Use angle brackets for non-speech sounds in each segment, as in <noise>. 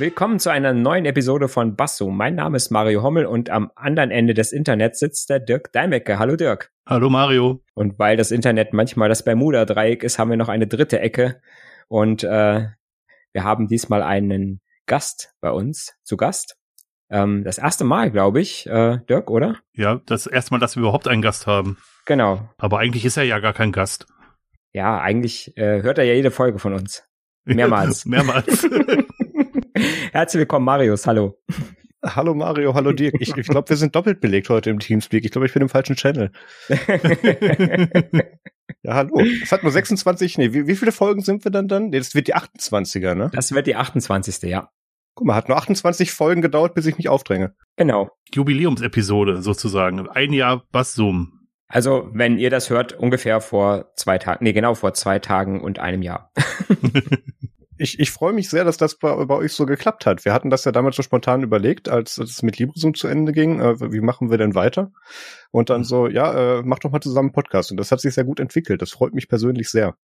Willkommen zu einer neuen Episode von Basso. Mein Name ist Mario Hommel und am anderen Ende des Internets sitzt der Dirk Deimecke. Hallo Dirk. Hallo Mario. Und weil das Internet manchmal das Bermuda-Dreieck ist, haben wir noch eine dritte Ecke. Und äh, wir haben diesmal einen Gast bei uns zu Gast. Ähm, das erste Mal, glaube ich, äh, Dirk, oder? Ja, das erste Mal, dass wir überhaupt einen Gast haben. Genau. Aber eigentlich ist er ja gar kein Gast. Ja, eigentlich äh, hört er ja jede Folge von uns. Mehrmals. <laughs> Mehrmals. <laughs> <laughs> Herzlich willkommen, Marius. Hallo. Hallo Mario, hallo Dirk. Ich, ich glaube, wir sind doppelt belegt heute im Teamspeak. Ich glaube, ich bin im falschen Channel. <laughs> ja, hallo. Es hat nur 26, nee, wie, wie viele Folgen sind wir dann dann? Nee, das wird die 28er, ne? Das wird die 28. Ja. Guck mal, hat nur 28 Folgen gedauert, bis ich mich aufdränge. Genau. Jubiläumsepisode sozusagen. Ein Jahr Bass-Zoom. Also, wenn ihr das hört, ungefähr vor zwei Tagen, nee, genau vor zwei Tagen und einem Jahr. <laughs> ich, ich freue mich sehr, dass das bei, bei, euch so geklappt hat. Wir hatten das ja damals so spontan überlegt, als es mit LibreZoom zu Ende ging. Äh, wie machen wir denn weiter? Und dann so, ja, äh, mach doch mal zusammen einen Podcast. Und das hat sich sehr gut entwickelt. Das freut mich persönlich sehr.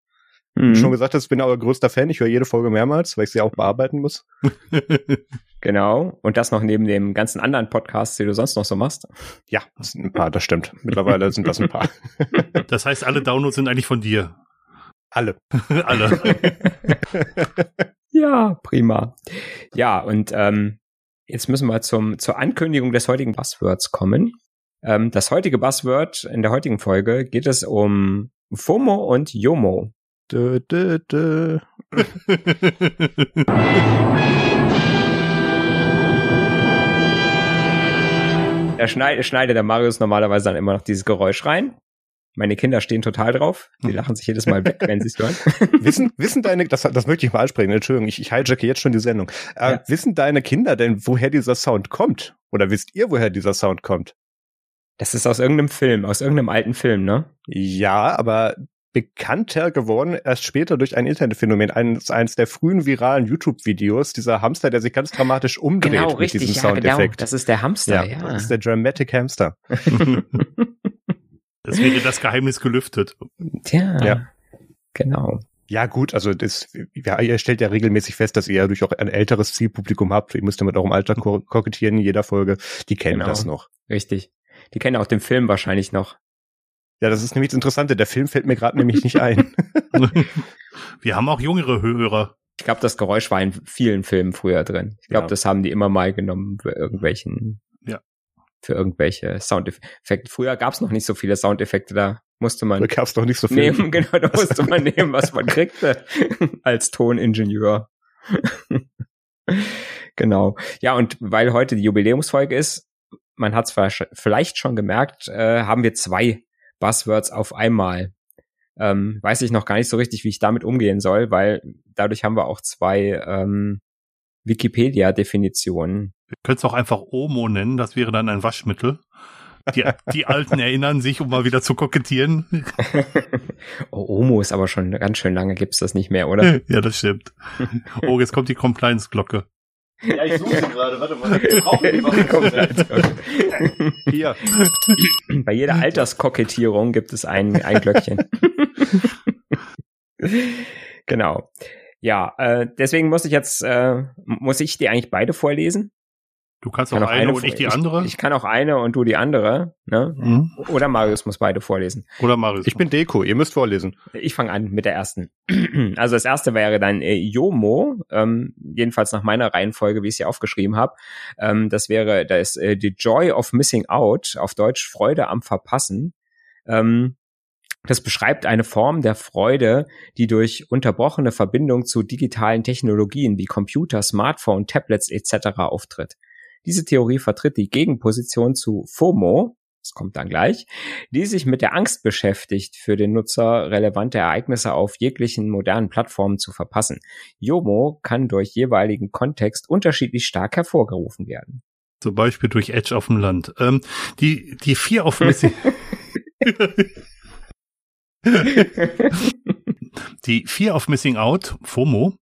Mhm. Wie schon gesagt hast, ich bin euer größter Fan. Ich höre jede Folge mehrmals, weil ich sie auch bearbeiten muss. <laughs> genau. Und das noch neben dem ganzen anderen Podcasts, die du sonst noch so machst. Ja, das sind ein paar, das stimmt. Mittlerweile sind das ein paar. das heißt, alle Downloads sind eigentlich von dir. Alle. <laughs> Alle. ja, prima. Ja, und ähm, jetzt müssen wir zum, zur Ankündigung des heutigen Buzzwords kommen. Ähm, das heutige Buzzword in der heutigen Folge geht es um FOMO und YOMO. Dö, dö, dö. Da schneidet, schneidet der Marius normalerweise dann immer noch dieses Geräusch rein. Meine Kinder stehen total drauf. Die lachen sich jedes Mal weg, wenn sie es hören. <laughs> wissen, wissen deine, das, das möchte ich mal ansprechen, Entschuldigung, ich, ich hijacke jetzt schon die Sendung. Äh, ja. Wissen deine Kinder denn, woher dieser Sound kommt? Oder wisst ihr, woher dieser Sound kommt? Das ist aus irgendeinem Film, aus irgendeinem alten Film, ne? Ja, aber bekannter geworden, erst später durch ein Internetphänomen, eines, eines der frühen viralen YouTube-Videos, dieser Hamster, der sich ganz dramatisch umdreht genau, mit richtig, diesem ja, Soundeffekt. Genau. Das ist der Hamster, ja. ja. Das ist der Dramatic Hamster. <laughs> <laughs> das wäre das Geheimnis gelüftet. Tja, ja. genau. Ja, gut, also das, ja, ihr stellt ja regelmäßig fest, dass ihr ja durch auch ein älteres Zielpublikum habt. Ihr müsst ja mit eurem Alter ko kokettieren in jeder Folge. Die kennen genau. das noch. Richtig. Die kennen auch den Film wahrscheinlich noch. Ja, das ist nämlich das Interessante. Der Film fällt mir gerade nämlich nicht ein. <laughs> Wir haben auch jüngere Hörer. Ich glaube, das Geräusch war in vielen Filmen früher drin. Ich glaube, ja. das haben die immer mal genommen für irgendwelchen. Für irgendwelche Soundeffekte. Früher gab es noch nicht so viele Soundeffekte, da musste man. Da gab es noch nicht so viel. Nehmen, <laughs> genau, da musste man <laughs> nehmen, was man kriegte <laughs> als Toningenieur. genau. Ja, und weil heute die Jubiläumsfolge ist, man hat es vielleicht schon gemerkt, äh, haben wir zwei Buzzwords auf einmal. Ähm, weiß ich noch gar nicht so richtig, wie ich damit umgehen soll, weil dadurch haben wir auch zwei ähm, Wikipedia-Definitionen. Wir können es auch einfach Omo nennen, das wäre dann ein Waschmittel. Die, die Alten erinnern sich, um mal wieder zu kokettieren. <laughs> oh, Omo ist aber schon ganz schön lange, gibt's das nicht mehr, oder? <laughs> ja, das stimmt. Oh, jetzt kommt die Compliance-Glocke. Ja, ich suche sie gerade. Warte mal. Ich brauche die was. Hier. Bei jeder Alterskokettierung gibt es ein, ein Glöckchen. <laughs> genau. Ja, äh, deswegen muss ich jetzt, äh, muss ich die eigentlich beide vorlesen? Du kannst auch, kann auch eine, eine, und ich die andere. Ich, ich, kann auch eine und du die andere. Ne? Mhm. Oder Marius muss beide vorlesen. Oder Marius. Ich bin Deko, ihr müsst vorlesen. Ich fange an mit der ersten. <clears throat> also das erste wäre dann äh, Yomo, ähm, jedenfalls nach meiner Reihenfolge, wie ich sie aufgeschrieben habe. Ähm, das wäre, da ist äh, The Joy of Missing Out, auf Deutsch Freude am Verpassen. Ähm, das beschreibt eine Form der Freude, die durch unterbrochene Verbindung zu digitalen Technologien wie Computer, Smartphone, Tablets etc. auftritt. Diese Theorie vertritt die Gegenposition zu FOMO, das kommt dann gleich, die sich mit der Angst beschäftigt, für den Nutzer relevante Ereignisse auf jeglichen modernen Plattformen zu verpassen. JOMO kann durch jeweiligen Kontext unterschiedlich stark hervorgerufen werden. Zum Beispiel durch Edge auf dem Land. Ähm, die, die vier <laughs> of Missing. <laughs> die Fear of Missing Out, FOMO,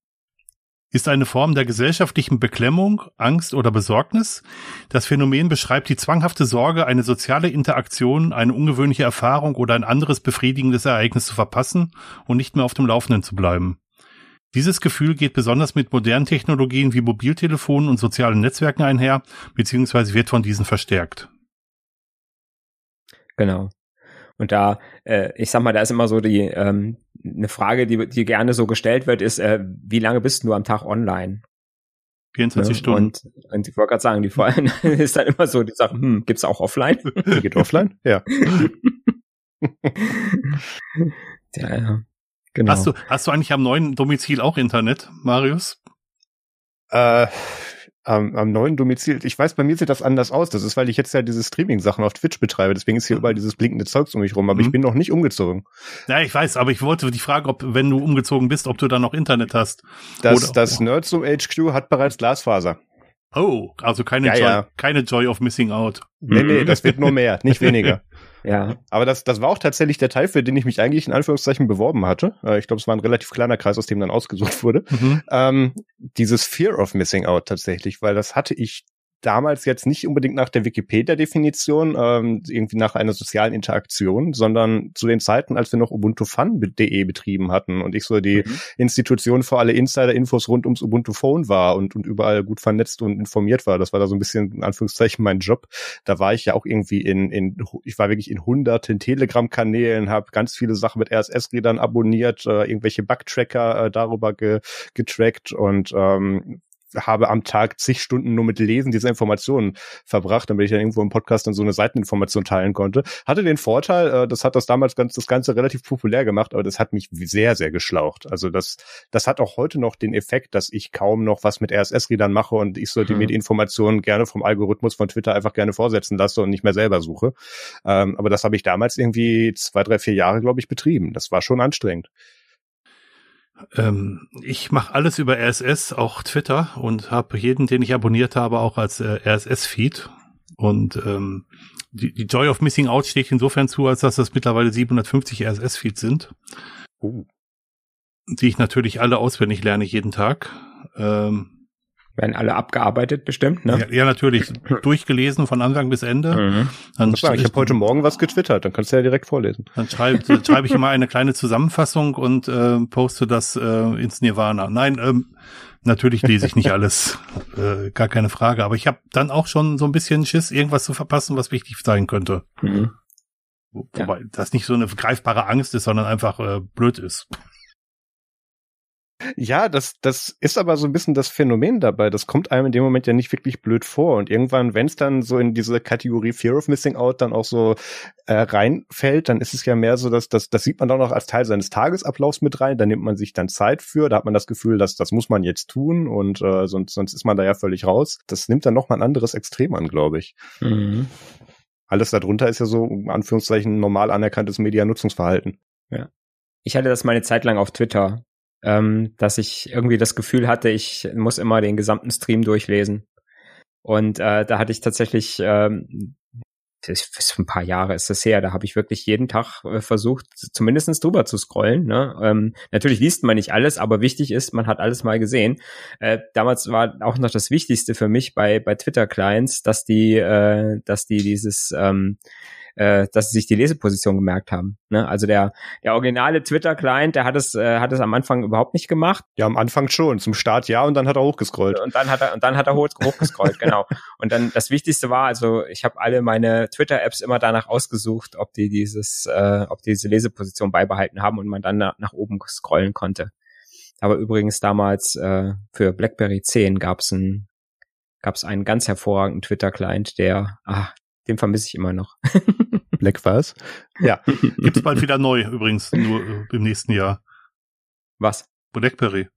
ist eine Form der gesellschaftlichen Beklemmung, Angst oder Besorgnis. Das Phänomen beschreibt die zwanghafte Sorge, eine soziale Interaktion, eine ungewöhnliche Erfahrung oder ein anderes befriedigendes Ereignis zu verpassen und nicht mehr auf dem Laufenden zu bleiben. Dieses Gefühl geht besonders mit modernen Technologien wie Mobiltelefonen und sozialen Netzwerken einher, beziehungsweise wird von diesen verstärkt. Genau. Und da, äh, ich sag mal, da ist immer so die ähm, eine Frage, die, die gerne so gestellt wird, ist, äh, wie lange bist du am Tag online? 24 Ne? Stunden. Und, und ich wollte gerade sagen, die vor allem <laughs> ist dann immer so die Sache, hm, gibt's auch offline? Geht offline? Ja. <laughs> ja, ja. Genau. Hast du, hast du eigentlich am neuen Domizil auch Internet, Marius? Äh, am, am neuen Domizil. Ich weiß, bei mir sieht das anders aus. Das ist, weil ich jetzt ja diese Streaming-Sachen auf Twitch betreibe. Deswegen ist hier überall dieses blinkende Zeugs um mich rum. Aber Mhm. ich bin noch nicht umgezogen. Ja, ich weiß, aber ich wollte die Frage, ob, wenn du umgezogen bist, ob du dann noch Internet hast. Das, Oder- das Nerdsum HQ hat bereits Glasfaser. Oh, also keine, Ja, Joy, ja. keine Joy of Missing Out. Nee, nee, das wird nur mehr, nicht <laughs> weniger. Ja. Aber das, das war auch tatsächlich der Teil, für den ich mich eigentlich in Anführungszeichen beworben hatte. Äh, Ich glaube, es war ein relativ kleiner Kreis, aus dem dann ausgesucht wurde. Mhm. Ähm, dieses Fear of Missing Out tatsächlich, weil das hatte ich damals jetzt nicht unbedingt nach der Wikipedia-Definition, ähm, irgendwie nach einer sozialen Interaktion, sondern zu den Zeiten, als wir noch UbuntuFun.de betrieben hatten und ich so die Mhm. Institution für alle Insider-Infos rund ums Ubuntu Phone war und, und überall gut vernetzt und informiert war. Das war da so ein bisschen, in Anführungszeichen, mein Job. Da war ich ja auch irgendwie in, in ich war wirklich in hunderten Telegram-Kanälen, habe ganz viele Sachen mit RSS-Rädern abonniert, äh, irgendwelche Bug-Tracker äh, darüber ge, getrackt und ähm, habe am Tag zig Stunden nur mit Lesen dieser Informationen verbracht, damit ich dann irgendwo im Podcast dann so eine Seiteninformation teilen konnte. Hatte den Vorteil, äh, das hat das damals ganz, das Ganze relativ populär gemacht, aber das hat mich sehr, sehr geschlaucht. Also das, das hat auch heute noch den Effekt, dass ich kaum noch was mit RSS-Readern mache und ich sollte Mhm. mir die Informationen gerne vom Algorithmus von Twitter einfach gerne vorsetzen lasse und nicht mehr selber suche. Ähm, aber das habe ich damals irgendwie zwei, drei, vier Jahre, glaube ich, betrieben. Das war schon anstrengend. Ähm, ich mache alles über RSS, auch Twitter und habe jeden, den ich abonniert habe, auch als äh, RSS-Feed. Und ähm, die, die Joy of Missing Out steht insofern zu, als dass das mittlerweile 750 RSS-Feeds sind, Uh. die ich natürlich alle auswendig lerne jeden Tag. Ähm, Werden alle abgearbeitet bestimmt, ne? ja, ja, natürlich <clears throat> durchgelesen von Anfang bis Ende. Mhm. Dann, Ich, habe heute Morgen was getwittert, dann kannst du ja direkt vorlesen. Dann schreibe dann schreibe ich immer eine kleine Zusammenfassung und äh, poste das äh, ins Nirvana. Nein, ähm, natürlich lese ich nicht alles, <laughs> äh, gar keine Frage. Aber ich habe dann auch schon so ein bisschen Schiss, irgendwas zu verpassen, was wichtig sein könnte. Mhm. Wo- Ja. Wobei das nicht so eine greifbare Angst ist, sondern einfach äh, blöd ist. Ja, das, das ist aber so ein bisschen das Phänomen dabei. Das kommt einem in dem Moment ja nicht wirklich blöd vor. Und irgendwann, wenn es dann so in diese Kategorie Fear of Missing Out dann auch so äh, reinfällt, dann ist es ja mehr so, dass das, das sieht man dann auch als Teil seines Tagesablaufs mit rein. Da nimmt man sich dann Zeit für. Da hat man das Gefühl, dass das muss man jetzt tun und äh, sonst, sonst ist man da ja völlig raus. Das nimmt dann noch mal ein anderes Extrem an, glaube ich. Mhm. Alles darunter ist ja so, in Anführungszeichen, normal anerkanntes Medianutzungsverhalten. Ich hatte das mal eine Zeit lang auf Twitter, ähm, dass ich irgendwie das Gefühl hatte, ich muss immer den gesamten Stream durchlesen. Und äh, da hatte ich tatsächlich, ähm, das ist ein paar Jahre ist das her, da habe ich wirklich jeden Tag äh, versucht, zumindestens drüber zu scrollen. Ne? Ähm, natürlich liest man nicht alles, aber wichtig ist, man hat alles mal gesehen. Äh, damals war auch noch das Wichtigste für mich bei, bei Twitter-Clients, dass die, äh, dass die dieses ähm, äh, dass sie sich die Leseposition gemerkt haben. Ne? Also der, der originale Twitter-Client, der hat es, äh, hat es am Anfang überhaupt nicht gemacht. Ja, am Anfang schon. Zum Start ja und dann hat er hochgescrollt. Und dann hat er, und dann hat er hoch, hochgescrollt, <laughs> genau. Und dann das Wichtigste war, also ich habe alle meine Twitter-Apps immer danach ausgesucht, ob die dieses, äh, ob die diese Leseposition beibehalten haben und man dann nach, nach oben scrollen konnte. Aber übrigens damals äh, für BlackBerry 10 gab's ein, gab's einen ganz hervorragenden Twitter-Client, der, ah, den vermisse ich immer noch. <laughs> Black was? Ja. Gibt's bald wieder neu, übrigens, nur äh, im nächsten Jahr. Was? Blackberry.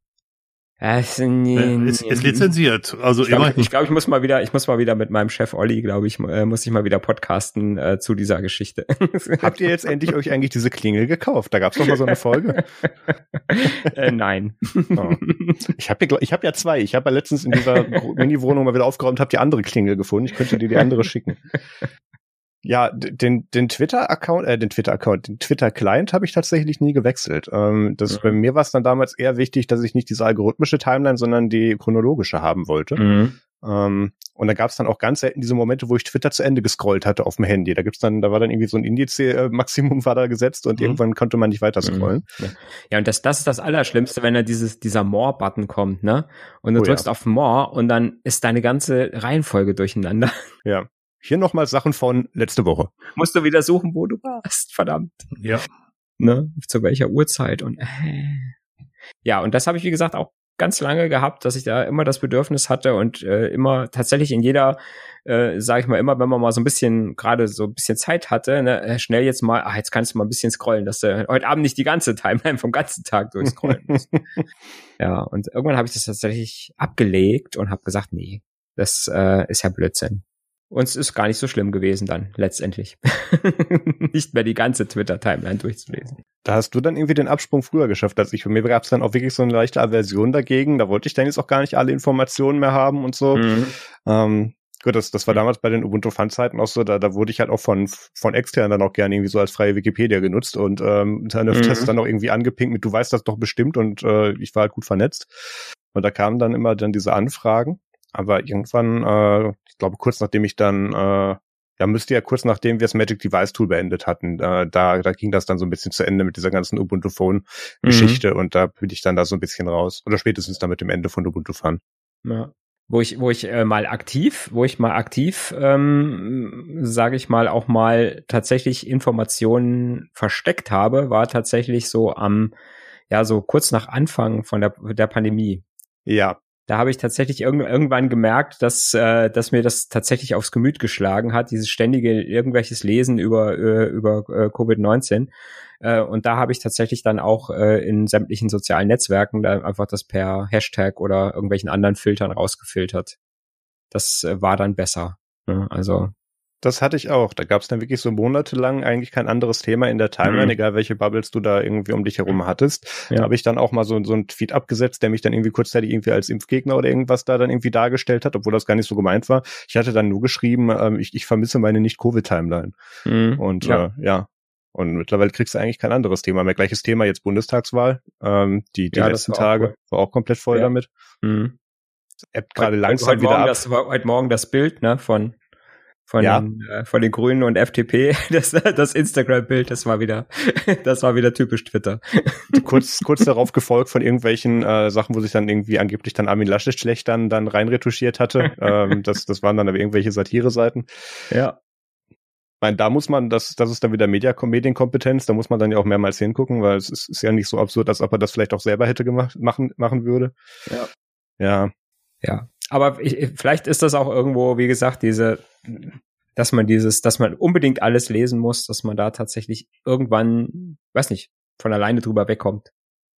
Ist, nee, ist, ist lizenziert. Also Ich glaube, ich, glaub, ich muss mal wieder, ich muss mal wieder mit meinem Chef Olli, glaube ich, äh, muss ich mal wieder podcasten äh, zu dieser Geschichte. <laughs> Habt ihr jetzt endlich euch eigentlich diese Klingel gekauft? Da gab's doch mal so eine Folge. <laughs> äh, nein. Oh. Ich habe ja, ich hab ja zwei. Ich habe ja letztens in dieser Mini-Wohnung mal wieder aufgeräumt, habe die andere Klingel gefunden. Ich könnte dir die andere schicken. Ja, den, den Twitter-Account, äh, den Twitter-Account, den Twitter-Client habe ich tatsächlich nie gewechselt. Ähm, das, Mhm. Bei mir war es dann damals eher wichtig, dass ich nicht diese algorithmische Timeline, sondern die chronologische haben wollte. Mhm. Ähm, und da gab es dann auch ganz selten diese Momente, wo ich Twitter zu Ende gescrollt hatte auf dem Handy. Da gibt's dann, da war dann irgendwie so ein Indiz-Maximum war da gesetzt und Mhm. irgendwann konnte man nicht weiter scrollen. Ja, und das, das ist das Allerschlimmste, wenn da dieses, dieser More-Button kommt, ne? Und du Oh ja. drückst auf More und dann ist deine ganze Reihenfolge durcheinander. Ja. Hier nochmal Sachen von letzte Woche. Musst du wieder suchen, wo du warst, verdammt. Ja. Ne? Zu welcher Uhrzeit und äh. Ja, und das habe ich, wie gesagt, auch ganz lange gehabt, dass ich da immer das Bedürfnis hatte und äh, immer tatsächlich in jeder, äh, sage ich mal, immer, wenn man mal so ein bisschen, gerade so ein bisschen Zeit hatte, ne, äh, schnell jetzt mal, ah, jetzt kannst du mal ein bisschen scrollen, dass du heute Abend nicht die ganze Timeline <laughs> vom ganzen Tag durchscrollen musst. <laughs> ja, und irgendwann habe ich das tatsächlich abgelegt und habe gesagt, nee, das äh, ist ja Blödsinn. Und es ist gar nicht so schlimm gewesen dann, letztendlich. <laughs> nicht mehr die ganze Twitter-Timeline durchzulesen. Da hast du dann irgendwie den Absprung früher geschafft als ich. Bei mir gab es dann auch wirklich so eine leichte Aversion dagegen. Da wollte ich dann jetzt auch gar nicht alle Informationen mehr haben und so. Mhm. Ähm, gut, das, das war damals bei den Ubuntu Fun-Zeiten auch so, da, da wurde ich halt auch von, von extern dann auch gerne irgendwie so als freie Wikipedia genutzt und ähm, dann Mhm. dann auch irgendwie angepinkt mit, du weißt das doch bestimmt und äh, ich war halt gut vernetzt. Und da kamen dann immer dann diese Anfragen. Aber irgendwann, äh, ich glaube, kurz nachdem ich dann, äh, ja, müsste ja kurz nachdem wir das Magic Device Tool beendet hatten, äh, da, da ging das dann so ein bisschen zu Ende mit dieser ganzen Ubuntu Phone Geschichte und da bin ich dann da so ein bisschen raus. Oder spätestens dann mit dem Ende von Ubuntu Fun. Ja. Wo ich, wo ich äh, mal aktiv, wo ich mal aktiv, ähm, sage ich mal, auch mal tatsächlich Informationen versteckt habe, war tatsächlich so am, ja, so kurz nach Anfang von der, der Pandemie. Ja, Da habe ich tatsächlich irgend, irgendwann gemerkt, dass, äh, dass mir das tatsächlich aufs Gemüt geschlagen hat, dieses ständige irgendwelches Lesen über, äh, über äh, Covid-19. Äh, und da habe ich tatsächlich dann auch äh, in sämtlichen sozialen Netzwerken da einfach das per Hashtag oder irgendwelchen anderen Filtern rausgefiltert. Das äh, war dann besser. Ne? Also Das hatte ich auch. Da gab es dann wirklich so monatelang eigentlich kein anderes Thema in der Timeline, Mhm. egal welche Bubbles du da irgendwie um dich herum hattest. Ja. Da habe ich dann auch mal so, so einen Tweet abgesetzt, der mich dann irgendwie kurzzeitig irgendwie als Impfgegner oder irgendwas da dann irgendwie dargestellt hat, obwohl das gar nicht so gemeint war. Ich hatte dann nur geschrieben, ähm, ich, ich vermisse meine Nicht-Covid-Timeline. mhm. Und ja. Äh, ja. Und mittlerweile kriegst du eigentlich kein anderes Thema mehr. Gleiches Thema jetzt Bundestagswahl. Ähm, die die Ja, letzten war Tage war auch komplett voll Ja. damit. Mhm. Appt gerade langsam heute wieder Morgen ab. Das, heute Morgen das Bild ne, von von, Ja. den, äh, von den Grünen und FDP, <laughs> das, das Instagram-Bild, das war wieder, <laughs> das war wieder typisch Twitter. kurz, <laughs> kurz darauf gefolgt von irgendwelchen äh, Sachen, wo sich dann irgendwie angeblich dann Armin Laschet schlecht dann, dann reinretuschiert hatte. ähm, das, das waren dann aber irgendwelche Satire-Seiten. Ja. Ich meine, da muss man, das, das ist dann wieder Media Medienkompetenz, da muss man dann ja auch mehrmals hingucken, weil es ist, ist ja nicht so absurd, als ob er das vielleicht auch selber hätte gemacht, machen, machen würde. Ja. Ja, Ja. Aber ich, vielleicht ist das auch irgendwo, wie gesagt, diese, dass man dieses, dass man unbedingt alles lesen muss, dass man da tatsächlich irgendwann, weiß nicht, von alleine drüber wegkommt.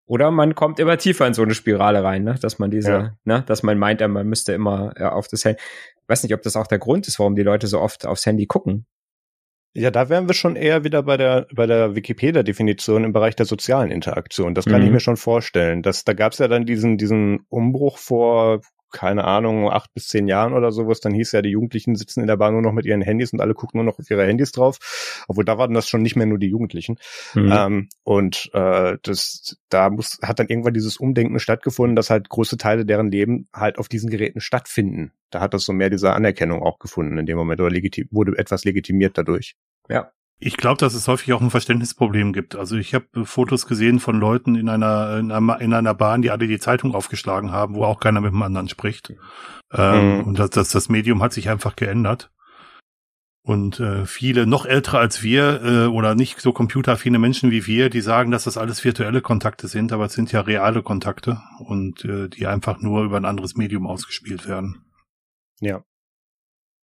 Oder man kommt immer tiefer in so eine Spirale rein, ne? dass man diese, Ja. ne? dass man meint, man müsste immer ja, auf das Handy. Weiß nicht, ob das auch der Grund ist, warum die Leute so oft aufs Handy gucken. Ja, da wären wir schon eher wieder bei der bei der Wikipedia-Definition im Bereich der sozialen Interaktion. Das kann Mhm. ich mir schon vorstellen. Das, da gab es ja dann diesen diesen Umbruch vor keine Ahnung acht bis zehn Jahren oder so, wo es dann hieß ja, die Jugendlichen sitzen in der Bahn nur noch mit ihren Handys und alle gucken nur noch auf ihre Handys drauf. Obwohl da waren das schon nicht mehr nur die Jugendlichen. Mhm. Ähm, und äh, das, da muss, hat dann irgendwann dieses Umdenken stattgefunden, dass halt große Teile deren Leben halt auf diesen Geräten stattfinden. Da hat das so mehr diese Anerkennung auch gefunden in dem Moment oder legitim, wurde etwas legitimiert dadurch. Ja. Ich glaube, dass es häufig auch ein Verständnisproblem gibt. Also ich habe Fotos gesehen von Leuten in einer, in einer in einer Bahn, die alle die Zeitung aufgeschlagen haben, wo auch keiner mit dem anderen spricht. Ähm, Mhm. Und das, das, das Medium hat sich einfach geändert. Und äh, viele noch ältere als wir äh, oder nicht so computeraffine Menschen wie wir, die sagen, dass das alles virtuelle Kontakte sind, aber es sind ja reale Kontakte und äh, die einfach nur über ein anderes Medium ausgespielt werden. Ja.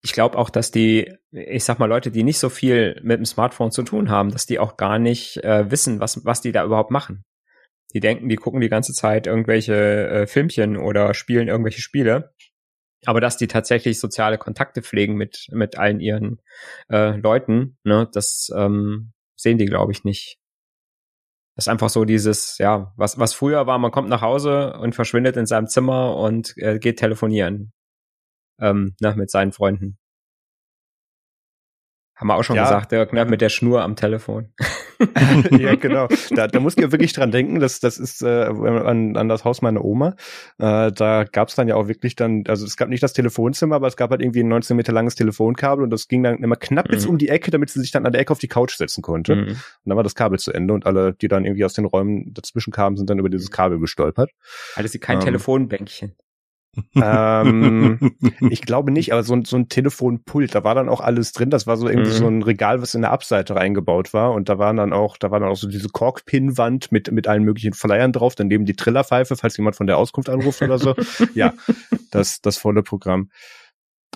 Ich glaube auch, dass die, ich sag mal, Leute, die nicht so viel mit dem Smartphone zu tun haben, dass die auch gar nicht äh, wissen, was, was die da überhaupt machen. Die denken, die gucken die ganze Zeit irgendwelche äh, Filmchen oder spielen irgendwelche Spiele. Aber dass die tatsächlich soziale Kontakte pflegen mit, mit allen ihren äh, Leuten, ne, das ähm, sehen die, glaube ich, nicht. Das ist einfach so dieses, ja, was, was früher war, man kommt nach Hause und verschwindet in seinem Zimmer und äh, geht telefonieren ähm, ne, mit seinen Freunden. Haben wir auch schon Ja. gesagt, Dirk, ne, mit der Schnur am Telefon. <laughs> ja, genau. <laughs> Da, da musst du ja wirklich dran denken, dass das ist äh, an, an das Haus meiner Oma. Äh, da gab es dann ja auch wirklich dann, also es gab nicht das Telefonzimmer, aber es gab halt irgendwie ein 19 Meter langes Telefonkabel und das ging dann immer knapp bis Mhm. um die Ecke, damit sie sich dann an der Ecke auf die Couch setzen konnte. Und Mhm. dann war das Kabel zu Ende und alle, die dann irgendwie aus den Räumen dazwischen kamen, sind dann über dieses Kabel gestolpert. Hatte sie kein Ähm. Telefonbänkchen. Ähm, <laughs> ich glaube nicht, aber so ein, so ein Telefonpult, da war dann auch alles drin. Das war so irgendwie Mhm. so ein Regal, was in der Abseite reingebaut war. Und da waren dann auch, da war dann auch so diese Korkpinwand mit, mit allen möglichen Flyern drauf. Daneben die Trillerpfeife, falls jemand von der Auskunft anruft oder so. <laughs> ja, das, das volle Programm.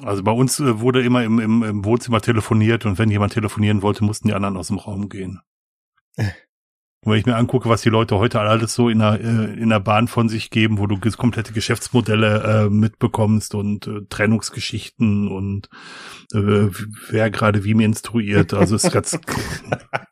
Also bei uns äh, wurde immer im, im, im Wohnzimmer telefoniert und wenn jemand telefonieren wollte, mussten die anderen aus dem Raum gehen. <laughs> Und wenn ich mir angucke, was die Leute heute alles so in der, äh, in der Bahn von sich geben, wo du komplette Geschäftsmodelle äh, mitbekommst und äh, Trennungsgeschichten und äh, wer gerade wie menstruiert, also ist ganz <laughs>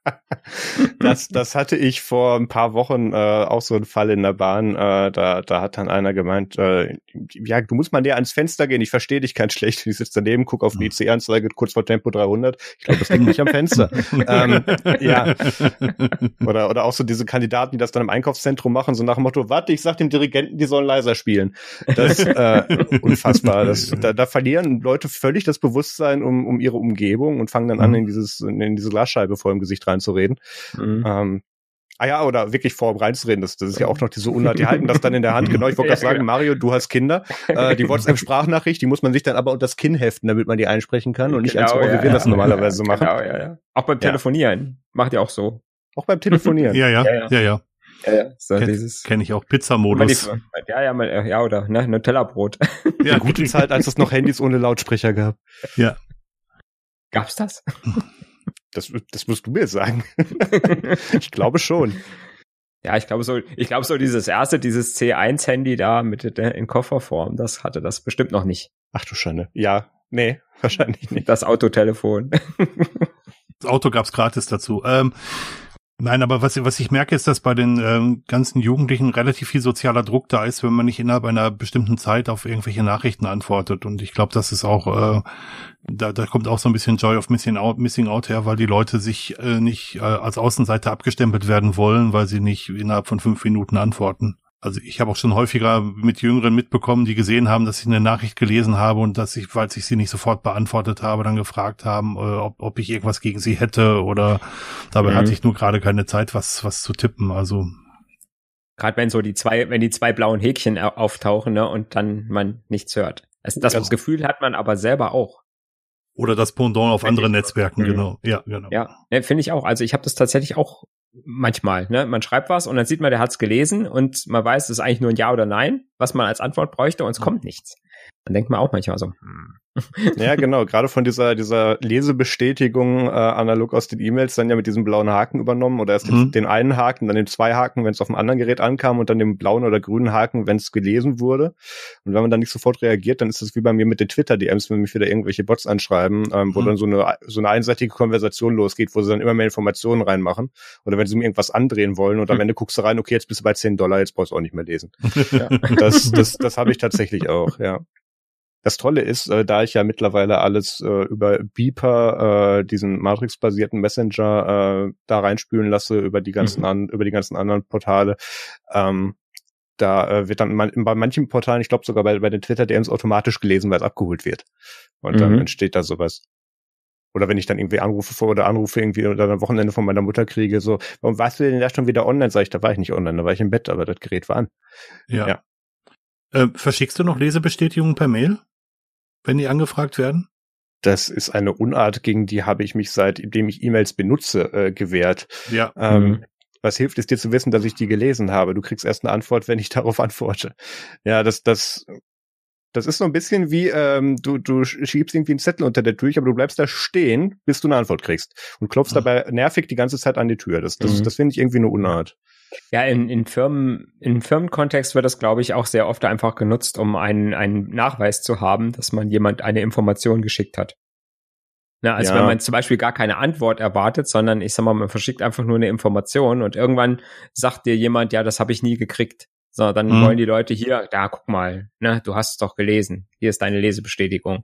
<laughs> Das, das hatte ich vor ein paar Wochen äh, auch so einen Fall in der Bahn. Äh, da, da hat dann einer gemeint, äh, ja, du musst mal näher ans Fenster gehen. Ich verstehe dich kein schlecht. Ich sitze daneben, guck auf die IC-Anzeige kurz vor Tempo 300. Ich glaube, das liegt nicht am Fenster. <laughs> ähm, ja. Oder, oder auch so diese Kandidaten, die das dann im Einkaufszentrum machen, so nach dem Motto, warte, ich sag dem Dirigenten, die sollen leiser spielen. Das äh, <laughs> unfassbar. Das, da, da verlieren Leute völlig das Bewusstsein um, um ihre Umgebung und fangen dann an, Mhm. in dieses, in diese Glasscheibe vor dem Gesicht reinzureden. Mhm. Ähm, ah ja, oder wirklich vor dem reinzureden. Das, das ist ja auch noch diese Unart. Die halten das dann in der Hand. <laughs> Genau, ich wollte gerade Ja, sagen, Mario, du hast Kinder. Äh, die WhatsApp-Sprachnachricht, die muss man sich dann aber unter das Kinn heften, damit man die einsprechen kann und nicht als Genau, Ohr, wie ja, wir ja. das normalerweise <laughs> machen. Genau, ja, ja. Auch beim Ja. Telefonieren. Macht ihr auch so. Auch beim Telefonieren. <laughs> ja, ja, Ja, ja, ja. ja, Ja, ja. So Kenn- dieses. kenne ich auch Pizzamodus. Ja, ja, mal, ja, oder, ne, Nutella-Brot. Ja, gute Zeit, als es noch Handys ohne Lautsprecher gab. Gab's das? Das, das wirst du mir sagen. <laughs> ich glaube schon. Ja, ich glaube so, ich glaube so dieses erste, dieses C1-Handy da mit der in Kofferform, das hatte das bestimmt noch nicht. Ach du Schande. Ja, nee, wahrscheinlich nicht. Das Autotelefon. Das Auto gab's gratis dazu. Ähm, nein, aber was, was ich merke, ist, dass bei den ähm, ganzen Jugendlichen relativ viel sozialer Druck da ist, wenn man nicht innerhalb einer bestimmten Zeit auf irgendwelche Nachrichten antwortet. Und ich glaube, das ist auch, äh, da, da kommt auch so ein bisschen Joy of Missing Out, Missing Out her, weil die Leute sich äh, nicht äh, als Außenseiter abgestempelt werden wollen, weil sie nicht innerhalb von fünf Minuten antworten. Also ich habe auch schon häufiger mit Jüngeren mitbekommen, die gesehen haben, dass ich eine Nachricht gelesen habe und dass ich, falls ich sie nicht sofort beantwortet habe, dann gefragt haben, äh, ob, ob ich irgendwas gegen sie hätte oder dabei Mhm. hatte ich nur gerade keine Zeit, was, was zu tippen. Also Gerade wenn so die zwei, wenn die zwei blauen Häkchen au- auftauchen, ne, und dann man nichts hört. Das, das Also- Gefühl hat man aber selber auch. oder das Pendant auf Wenn anderen Netzwerken, Mhm. genau. Ja, genau. Ja, ne, finde ich auch. Also ich habe das tatsächlich auch manchmal. Ne? Man schreibt was und dann sieht man, der hat's gelesen und man weiß, es ist eigentlich nur ein Ja oder Nein, was man als Antwort bräuchte und es kommt nichts. Dann denkt man auch manchmal so, hm. <laughs> Ja, genau. Gerade von dieser, dieser Lesebestätigung äh, analog aus den E-Mails dann ja mit diesem blauen Haken übernommen oder erst den, Mhm. den einen Haken, dann den zwei Haken, wenn es auf dem anderen Gerät ankam und dann den blauen oder grünen Haken, wenn es gelesen wurde. Und wenn man dann nicht sofort reagiert, dann ist es wie bei mir mit den Twitter-DMs, wenn mich wieder irgendwelche Bots anschreiben, ähm, wo Mhm. dann so eine, so eine einseitige Konversation losgeht, wo sie dann immer mehr Informationen reinmachen. Oder wenn sie mir irgendwas andrehen wollen und am Mhm. Ende guckst du rein, okay, jetzt bist du bei 10 Dollar, jetzt brauchst du auch nicht mehr lesen. <laughs> ja. Das, das, das habe ich tatsächlich auch, ja. Das Tolle ist, äh, da ich ja mittlerweile alles äh, über Beeper, äh, diesen Matrix-basierten Messenger, äh, da reinspülen lasse über die ganzen Mhm. an, über die ganzen anderen Portale. Ähm, da äh, wird dann man, bei manchen Portalen, ich glaube sogar bei, bei den Twitter-DMs automatisch gelesen, weil es abgeholt wird. Und dann Mhm. entsteht da sowas. Oder wenn ich dann irgendwie Anrufe vor oder Anrufe irgendwie oder am Wochenende von meiner Mutter kriege, so, warum warst du denn da schon wieder online? Sag ich, da war ich nicht online, da war ich im Bett, aber das Gerät war an. Ja. Ja. Äh, verschickst du noch Lesebestätigungen per Mail, wenn die angefragt werden? Das ist eine Unart, gegen die habe ich mich seitdem ich E-Mails benutze, äh, gewehrt. Ja. Ähm, Mhm. Was hilft es dir zu wissen, dass ich die gelesen habe? Du kriegst erst eine Antwort, wenn ich <laughs> darauf antworte. Ja, das, das, das ist so ein bisschen wie, ähm, du, du schiebst irgendwie einen Zettel unter der Tür, aber du bleibst da stehen, bis du eine Antwort kriegst und klopfst Mhm. dabei nervig die ganze Zeit an die Tür. Das, das, Mhm. das finde ich irgendwie eine Unart. Ja, in, in Firmen, im Firmenkontext wird das, glaube ich, auch sehr oft einfach genutzt, um einen, einen Nachweis zu haben, dass man jemand eine Information geschickt hat. Na, also Ja. wenn man zum Beispiel gar keine Antwort erwartet, sondern ich sag mal, man verschickt einfach nur eine Information und irgendwann sagt dir jemand, ja, das habe ich nie gekriegt. So, dann Mhm. wollen die Leute hier, da guck mal, ne, du hast es doch gelesen. Hier ist deine Lesebestätigung.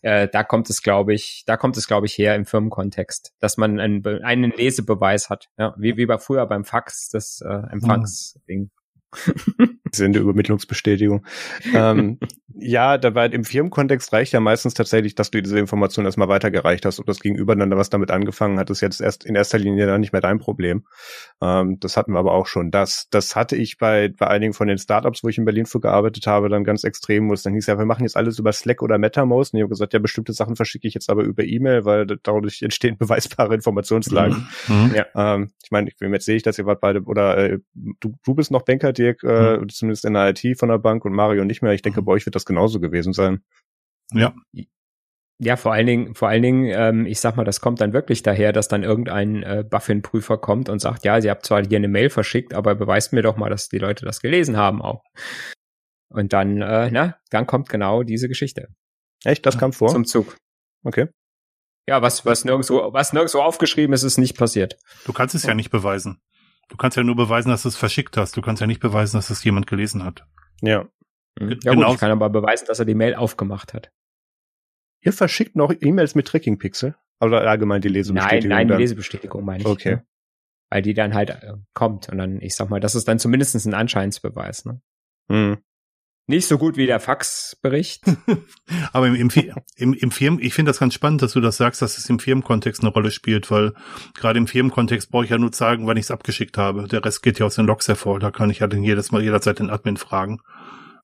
Äh, da kommt es, glaube ich, da kommt es, glaube ich, her im Firmenkontext, dass man einen, einen Lesebeweis hat. Ja, wie, wie bei früher beim Fax, das äh, Empfangsding. <laughs> Sendeübermittlungsbestätigung. ähm, <laughs> ja, dabei im Firmenkontext reicht ja meistens tatsächlich, dass du diese Information erstmal weitergereicht hast und das Gegenüber dann was damit angefangen hat, ist jetzt erst in erster Linie dann nicht mehr dein Problem. Ähm, das hatten wir aber auch schon. Das, das hatte ich bei, bei einigen von den Startups, wo ich in Berlin für gearbeitet habe, dann ganz extrem, wo es dann hieß, ja, wir machen jetzt alles über Slack oder MetaMost. Und ich habe gesagt, ja, bestimmte Sachen verschicke ich jetzt aber über E-Mail, weil dadurch entstehen <laughs> beweisbare Informationslagen. Mhm. Ja. Ähm, ich meine, ich- jetzt sehe ich, dass ihr wart beide, oder äh, du, du bist noch Banker, Dirk, äh, Mhm. Zumindest in der IT von der Bank und Mario nicht mehr. Ich denke, bei euch wird das genauso gewesen sein. Ja, Ja, vor allen Dingen, vor allen Dingen, ähm, ich sag mal, das kommt dann wirklich daher, dass dann irgendein äh, Buffin-Prüfer kommt und sagt, ja, sie habt zwar hier eine Mail verschickt, aber beweist mir doch mal, dass die Leute das gelesen haben auch. Und dann, äh, na, dann kommt genau diese Geschichte Echt, das kam vor? zum Zug. Okay. Ja, was, was nirgendwo, was nirgendwo aufgeschrieben ist, ist nicht passiert. du kannst es ja nicht beweisen. Du kannst ja nur beweisen, dass du es verschickt hast. Du kannst ja nicht beweisen, dass es jemand gelesen hat. Ja. Mhm. Ge- Ja gut, genau. ich kann aber beweisen, dass er die Mail aufgemacht hat. Ihr verschickt noch E-Mails mit Tracking-Pixel? Oder allgemein die Nein, Lesebestätigung? nein, die dann? Lesebestätigung meine ich. Okay. ne? Weil die dann halt äh, kommt und dann, ich sag mal, das ist dann zumindest ein Anscheinsbeweis. Ne? Hm. Nicht so gut wie der Faxbericht. <laughs> Aber im, im, im, im Firmen, ich finde das ganz spannend, dass du das sagst, dass es im Firmenkontext eine Rolle spielt, weil gerade im Firmenkontext brauche ich ja nur sagen, wann ich es abgeschickt habe. Der Rest geht ja aus den Logs hervor. Da kann ich ja dann jedes Mal jederzeit den Admin fragen,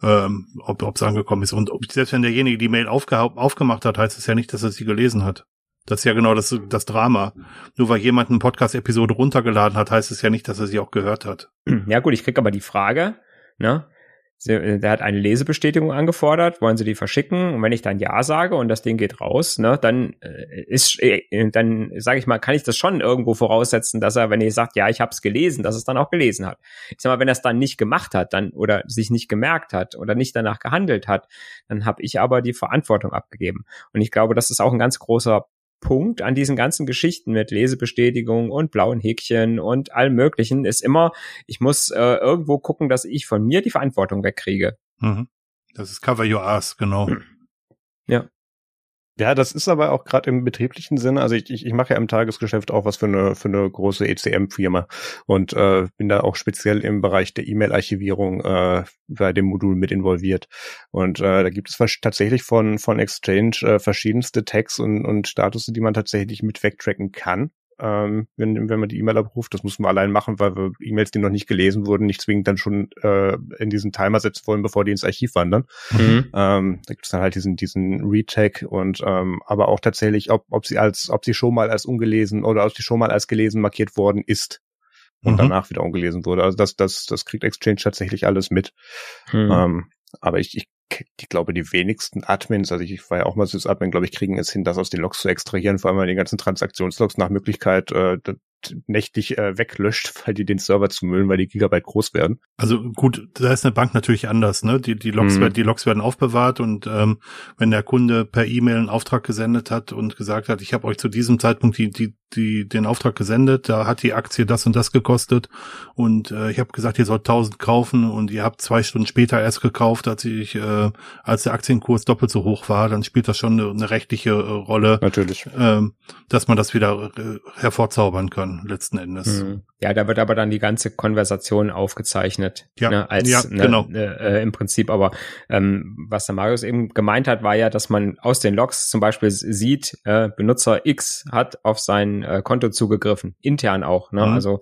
ähm, ob es angekommen ist. Und ob, selbst wenn derjenige die Mail aufge aufgemacht hat, heißt es ja nicht, dass er sie gelesen hat. Das ist ja genau das, das Drama. Nur weil jemand eine Podcast-Episode runtergeladen hat, heißt es ja nicht, dass er sie auch gehört hat. Ja gut, ich krieg aber die Frage, ne? Äh, der hat eine Lesebestätigung angefordert, wollen Sie die verschicken? Und wenn ich dann ja sage und das Ding geht raus, ne, dann äh, ist, äh, dann sage ich mal, kann ich das schon irgendwo voraussetzen, dass er, wenn ihr sagt, ja, ich habe es gelesen, dass es dann auch gelesen hat. Ich sag mal, wenn er es dann nicht gemacht hat, dann oder sich nicht gemerkt hat oder nicht danach gehandelt hat, dann habe ich aber die Verantwortung abgegeben. Und ich glaube, das ist auch ein ganz großer Punkt an diesen ganzen Geschichten mit Lesebestätigung und blauen Häkchen und allem möglichen ist immer, ich muss äh, irgendwo gucken, dass ich von mir die Verantwortung wegkriege. Mhm. Das ist Cover Your Ass, genau. Ja, das ist aber auch gerade im betrieblichen Sinne. Also ich, ich, ich mache ja im Tagesgeschäft auch was für eine für eine große ECM-Firma und äh, bin da auch speziell im Bereich der E-Mail-Archivierung äh, bei dem Modul mit involviert. Und äh, da gibt es tatsächlich von von Exchange äh, verschiedenste Tags und und Status, die man tatsächlich mit wegtracken kann. Ähm, wenn, wenn man die E-Mail abruft, das müssen wir allein machen, weil wir E-Mails, die noch nicht gelesen wurden, nicht zwingend dann schon äh, in diesen Timer setzen wollen, bevor die ins Archiv wandern. Ähm, da gibt es dann halt diesen diesen Retag und ähm, aber auch tatsächlich, ob ob sie als ob sie schon mal als ungelesen oder ob sie schon mal als gelesen markiert worden ist und Mhm. danach wieder ungelesen wurde. Also das das das kriegt Exchange tatsächlich alles mit. Hm. Ähm, aber ich, ich ich glaube, die wenigsten Admins, also ich war ja auch mal Sys-Admin, glaube ich, kriegen es hin, das aus den Logs zu extrahieren, vor allem die ganzen Transaktionslogs nach Möglichkeit äh, nächtlich äh, weglöscht, <laughs> weil die den Server zumüllen, weil die Gigabyte groß werden. Also gut, da ist eine Bank natürlich anders, ne? Die, die Logs Mhm. werden, die Logs werden aufbewahrt und ähm, wenn der Kunde per E-Mail einen Auftrag gesendet hat und gesagt hat, ich habe euch zu diesem Zeitpunkt die, die, die, den Auftrag gesendet, da hat die Aktie das und das gekostet und äh, ich habe gesagt, ihr sollt 1000 kaufen und ihr habt zwei Stunden später erst gekauft, als ich, äh, als der Aktienkurs doppelt so hoch war, dann spielt das schon eine, eine rechtliche äh, Rolle, Natürlich. ähm, dass man das wieder äh, hervorzaubern kann, letzten Endes. Mhm. Ja, da wird aber dann die ganze Konversation aufgezeichnet. Ja, ne, als, ja, ne, genau. Äh, Im Prinzip, aber ähm, was der Marius eben gemeint hat, war ja, dass man aus den Logs zum Beispiel sieht, äh, Benutzer X hat auf sein äh, Konto zugegriffen, intern auch. Ne? Mhm. Also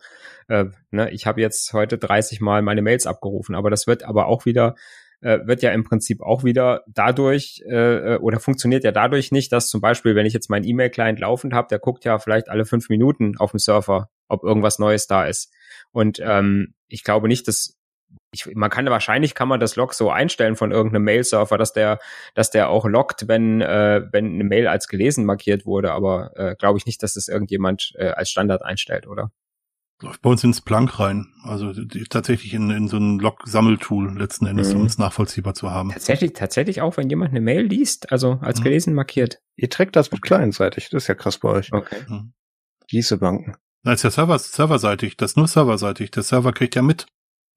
äh, ne, ich habe jetzt heute 30 Mal meine Mails abgerufen, aber das wird aber auch wieder äh, wird ja im Prinzip auch wieder dadurch äh, äh, oder funktioniert ja dadurch nicht, dass zum Beispiel, wenn ich jetzt meinen E-Mail-Client laufend habe, der guckt ja vielleicht alle fünf Minuten auf dem Surfer, ob irgendwas Neues da ist. Und ähm, ich glaube nicht, dass ich, man kann wahrscheinlich kann man das Log so einstellen von irgendeinem Mail-Surfer, dass der, dass der auch loggt, wenn äh, wenn eine Mail als gelesen markiert wurde. Aber äh, glaube ich nicht, dass das irgendjemand äh, als Standard einstellt, oder? läuft bei uns ins Plank rein. Also die, tatsächlich in, in so ein Log-Sammeltool letzten Endes, um Mhm. es nachvollziehbar zu haben. Tatsächlich, tatsächlich auch, wenn jemand eine Mail liest, also als Mhm. gelesen markiert. Ihr trägt das mit clientseitig. Das ist ja krass bei euch. Okay. Diese Banken. Na, ist ja Server, serverseitig, das ist nur serverseitig. Der Server kriegt ja mit.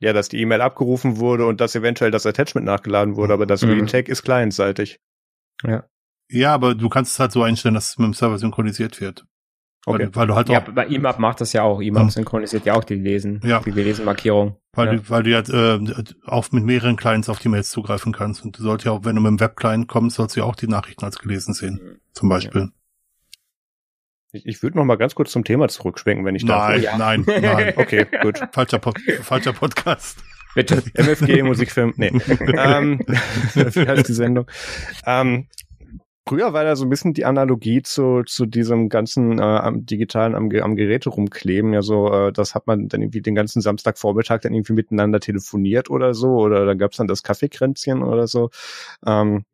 Ja, dass die E-Mail abgerufen wurde und dass eventuell das Attachment nachgeladen wurde, aber das mhm. Retake ist clientseitig. Ja. Ja, aber du kannst es halt so einstellen, dass es mit dem Server synchronisiert wird. Okay. Weil, weil du halt ja, bei IMAP macht das ja auch. IMAP hm. synchronisiert ja auch die Lesen, ja. die Lesenmarkierung. Weil, ja. du, weil du ja äh, auch mit mehreren Clients auf die Mails zugreifen kannst. Und du sollst ja auch, wenn du mit dem Webclient kommst, sollst du ja auch die Nachrichten als gelesen sehen. Mhm. Zum Beispiel. Ich, ich würde noch mal ganz kurz zum Thema zurückschwenken, wenn ich darf. Nein, ja. nein, <laughs> nein. Okay, gut. Falscher, Pod falscher Podcast. Bitte. MFG <laughs> Musikfilm. Nee. ähm, wie heißt die Sendung? Ähm, Früher war da so ein bisschen die Analogie zu, zu diesem ganzen äh, am digitalen am, am Geräte rumkleben. Ja, so, äh, das hat man dann irgendwie den ganzen Samstagvormittag dann irgendwie miteinander telefoniert oder so, oder dann gab's dann das Kaffeekränzchen oder so. Ähm,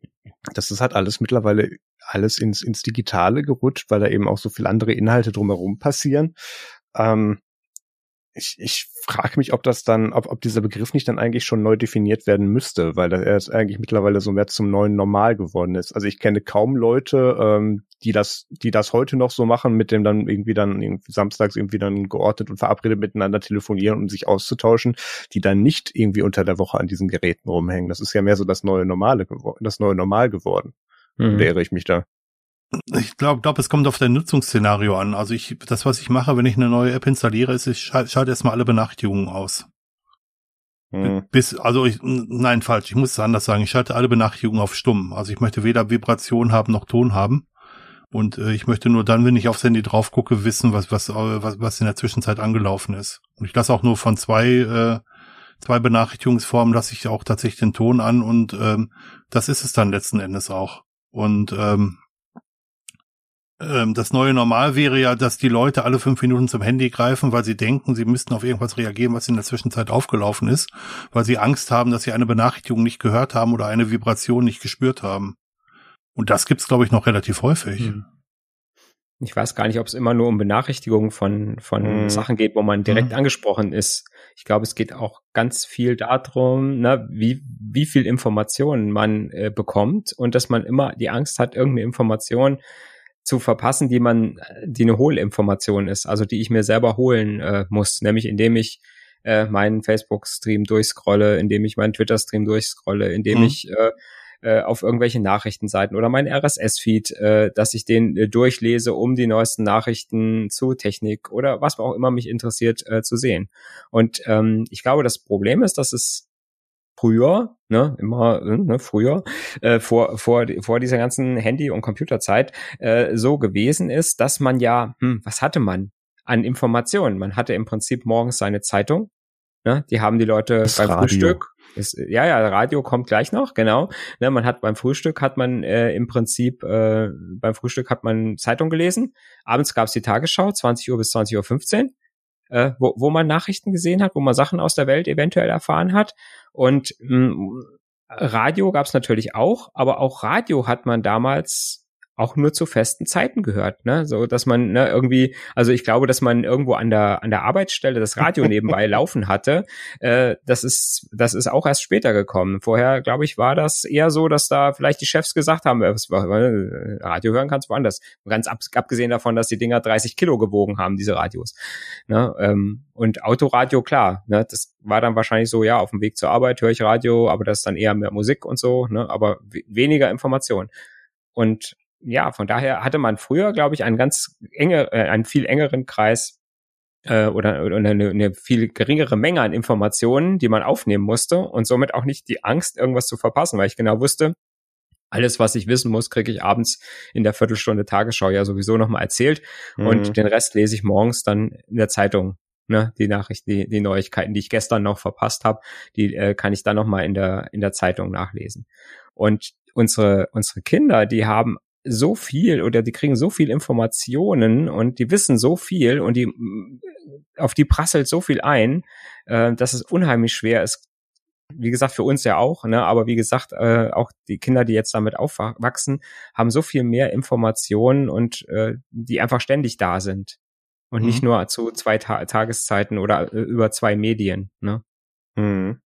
das ist halt alles mittlerweile alles ins, ins Digitale gerutscht, weil da eben auch so viel andere Inhalte drumherum passieren. Ähm, ich, ich frage mich, ob das dann, ob, ob dieser Begriff nicht dann eigentlich schon neu definiert werden müsste, weil er jetzt eigentlich mittlerweile so mehr zum neuen Normal geworden ist. Also ich kenne kaum Leute, ähm, die das, die das heute noch so machen, mit dem dann irgendwie dann irgendwie samstags irgendwie dann geordnet und verabredet miteinander telefonieren, um sich auszutauschen, die dann nicht irgendwie unter der Woche an diesen Geräten rumhängen. Das ist ja mehr so das neue Normale geworden, das neue Normal geworden. Mhm. Wäre ich mich da. Ich glaube, glaub, es kommt auf dein Nutzungsszenario an. Also ich, das, was ich mache, wenn ich eine neue App installiere, ist, ich schalte, schalte erstmal alle Benachrichtigungen aus. Hm. Bis, also ich, nein, falsch, ich muss es anders sagen. Ich schalte alle Benachrichtigungen auf stumm. Also ich möchte weder Vibration haben noch Ton haben. Und äh, ich möchte nur dann, wenn ich aufs Handy drauf gucke, wissen, was, was, was, was in der Zwischenzeit angelaufen ist. Und ich lasse auch nur von zwei, äh, zwei Benachrichtigungsformen, lasse ich auch tatsächlich den Ton an und ähm, das ist es dann letzten Endes auch. Und ähm, ähm, das neue Normal wäre ja, dass die Leute alle fünf Minuten zum Handy greifen, weil sie denken, sie müssten auf irgendwas reagieren, was in der Zwischenzeit aufgelaufen ist, weil sie Angst haben, dass sie eine Benachrichtigung nicht gehört haben oder eine Vibration nicht gespürt haben. Und das gibt's, glaube ich, noch relativ häufig. Hm. Ich weiß gar nicht, ob es immer nur um Benachrichtigungen von, von hm. Sachen geht, wo man direkt hm. angesprochen ist. Ich glaube, es geht auch ganz viel darum, ne, wie, wie viel Informationen man äh, bekommt und dass man immer die Angst hat, irgendeine Information zu verpassen, die man, die eine Hohlinformation ist, also die ich mir selber holen äh, muss, nämlich indem ich äh, meinen Facebook-Stream durchscrolle, indem ich meinen Twitter-Stream durchscrolle, indem mhm. ich äh, äh, auf irgendwelche Nachrichtenseiten oder meinen RSS-Feed, äh, dass ich den äh, durchlese, um die neuesten Nachrichten zu Technik oder was auch immer mich interessiert äh, zu sehen. Und ähm, ich glaube, das Problem ist, dass es früher, ne, immer äh, ne, früher, äh, vor, vor, vor dieser ganzen Handy- und Computerzeit äh, so gewesen ist, dass man ja, hm, was hatte man an Informationen? Man hatte im Prinzip morgens seine Zeitung, ne, die haben die Leute das beim Radio. Frühstück. Ist, ja, ja, Radio kommt gleich noch, genau. Ne, man hat beim Frühstück hat man äh, im Prinzip äh, beim Frühstück hat man Zeitung gelesen. Abends gab's die Tagesschau, 20 Uhr bis 20.15 Uhr äh, wo, wo man Nachrichten gesehen hat, wo man Sachen aus der Welt eventuell erfahren hat. Und mh, mm, Radio gab es natürlich auch, aber auch Radio hat man damals auch nur zu festen Zeiten gehört, ne? So, dass man ne, irgendwie, also ich glaube, dass man irgendwo an der an der Arbeitsstelle das Radio <laughs> nebenbei laufen hatte. Äh, das ist das ist auch erst später gekommen. Vorher, glaube ich, war das eher so, dass da vielleicht die Chefs gesagt haben, äh, äh, Radio hören kannst woanders. Ganz ab, abgesehen davon, dass die Dinger 30 Kilo gewogen haben, diese Radios. Ne? Ähm, und Autoradio, klar, ne? Das war dann wahrscheinlich so, ja, auf dem Weg zur Arbeit höre ich Radio, aber das ist dann eher mehr Musik und so, ne? Aber weniger Information. Und ja, von daher hatte man früher, glaube ich, einen ganz enge, äh, einen viel engeren Kreis äh, oder, oder eine, eine viel geringere Menge an Informationen, die man aufnehmen musste und somit auch nicht die Angst, irgendwas zu verpassen, weil ich genau wusste, alles, was ich wissen muss, kriege ich abends in der Viertelstunde Tagesschau ja sowieso nochmal erzählt mhm. und den Rest lese ich morgens dann in der Zeitung. Ne, die Nachrichten, die, die Neuigkeiten, die ich gestern noch verpasst habe, die äh, kann ich dann nochmal in der, in der Zeitung nachlesen. Und unsere, unsere Kinder, die haben so viel oder die kriegen so viel Informationen und die wissen so viel und die auf die prasselt so viel ein, äh, dass es unheimlich schwer ist. Wie gesagt, für uns ja auch, ne? aber wie gesagt, äh, auch die Kinder, die jetzt damit aufwachsen, haben so viel mehr Informationen und äh, die einfach ständig da sind. Und mhm. nicht nur zu zwei Ta Tageszeiten oder äh, über zwei Medien. Ne? Mhm.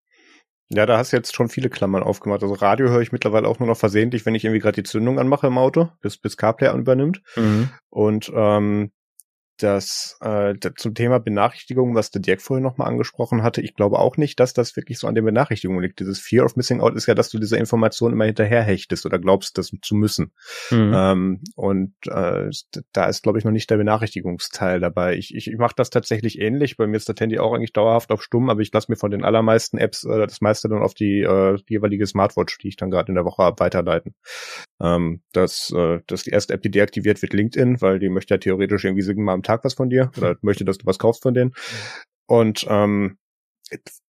Ja, da hast du jetzt schon viele Klammern aufgemacht. Also Radio höre ich mittlerweile auch nur noch versehentlich, wenn ich irgendwie gerade die Zündung anmache im Auto, bis, bis CarPlay übernimmt. Mhm. Und ähm, das äh, zum Thema Benachrichtigungen, was der Dirk vorhin nochmal angesprochen hatte, ich glaube auch nicht, dass das wirklich so an den Benachrichtigungen liegt. Dieses Fear of Missing Out ist ja, dass du diese Information immer hinterherhechtest oder glaubst, das zu müssen. Mhm. Ähm, und äh, da ist, glaube ich, noch nicht der Benachrichtigungsteil dabei. Ich, ich, ich mache das tatsächlich ähnlich. Bei mir ist das Handy auch eigentlich dauerhaft auf stumm, aber ich lasse mir von den allermeisten Apps äh, das meiste dann auf die, äh, die jeweilige Smartwatch, die ich dann gerade in der Woche habe, weiterleiten. Ähm, das, äh, das die erste App, die deaktiviert wird, LinkedIn, weil die möchte ja theoretisch irgendwie siebenmal am Tag was von dir oder möchte, dass du was kaufst von denen. Und ähm,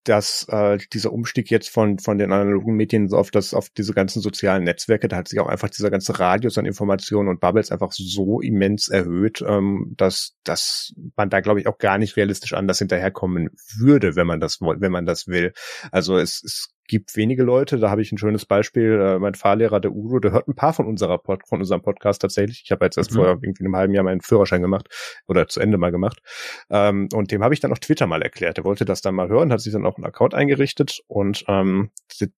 dass äh, dieser Umstieg jetzt von von den analogen Medien auf das auf diese ganzen sozialen Netzwerke, da hat sich auch einfach dieser ganze Radius an Informationen und Bubbles einfach so immens erhöht, ähm, dass dass man da glaube ich auch gar nicht realistisch anders hinterherkommen würde, wenn man das wenn man das will. Also es, es gibt wenige Leute, da habe ich ein schönes Beispiel, äh, mein Fahrlehrer, der Udo, der hört ein paar von unserer Pod, von unserem Podcast tatsächlich. Ich habe jetzt erst mhm. vor irgendwie einem halben Jahr meinen Führerschein gemacht oder zu Ende mal gemacht. Ähm, und dem habe ich dann auf Twitter mal erklärt. Der wollte das dann mal hören, hat sich dann auch einen Account eingerichtet und ähm,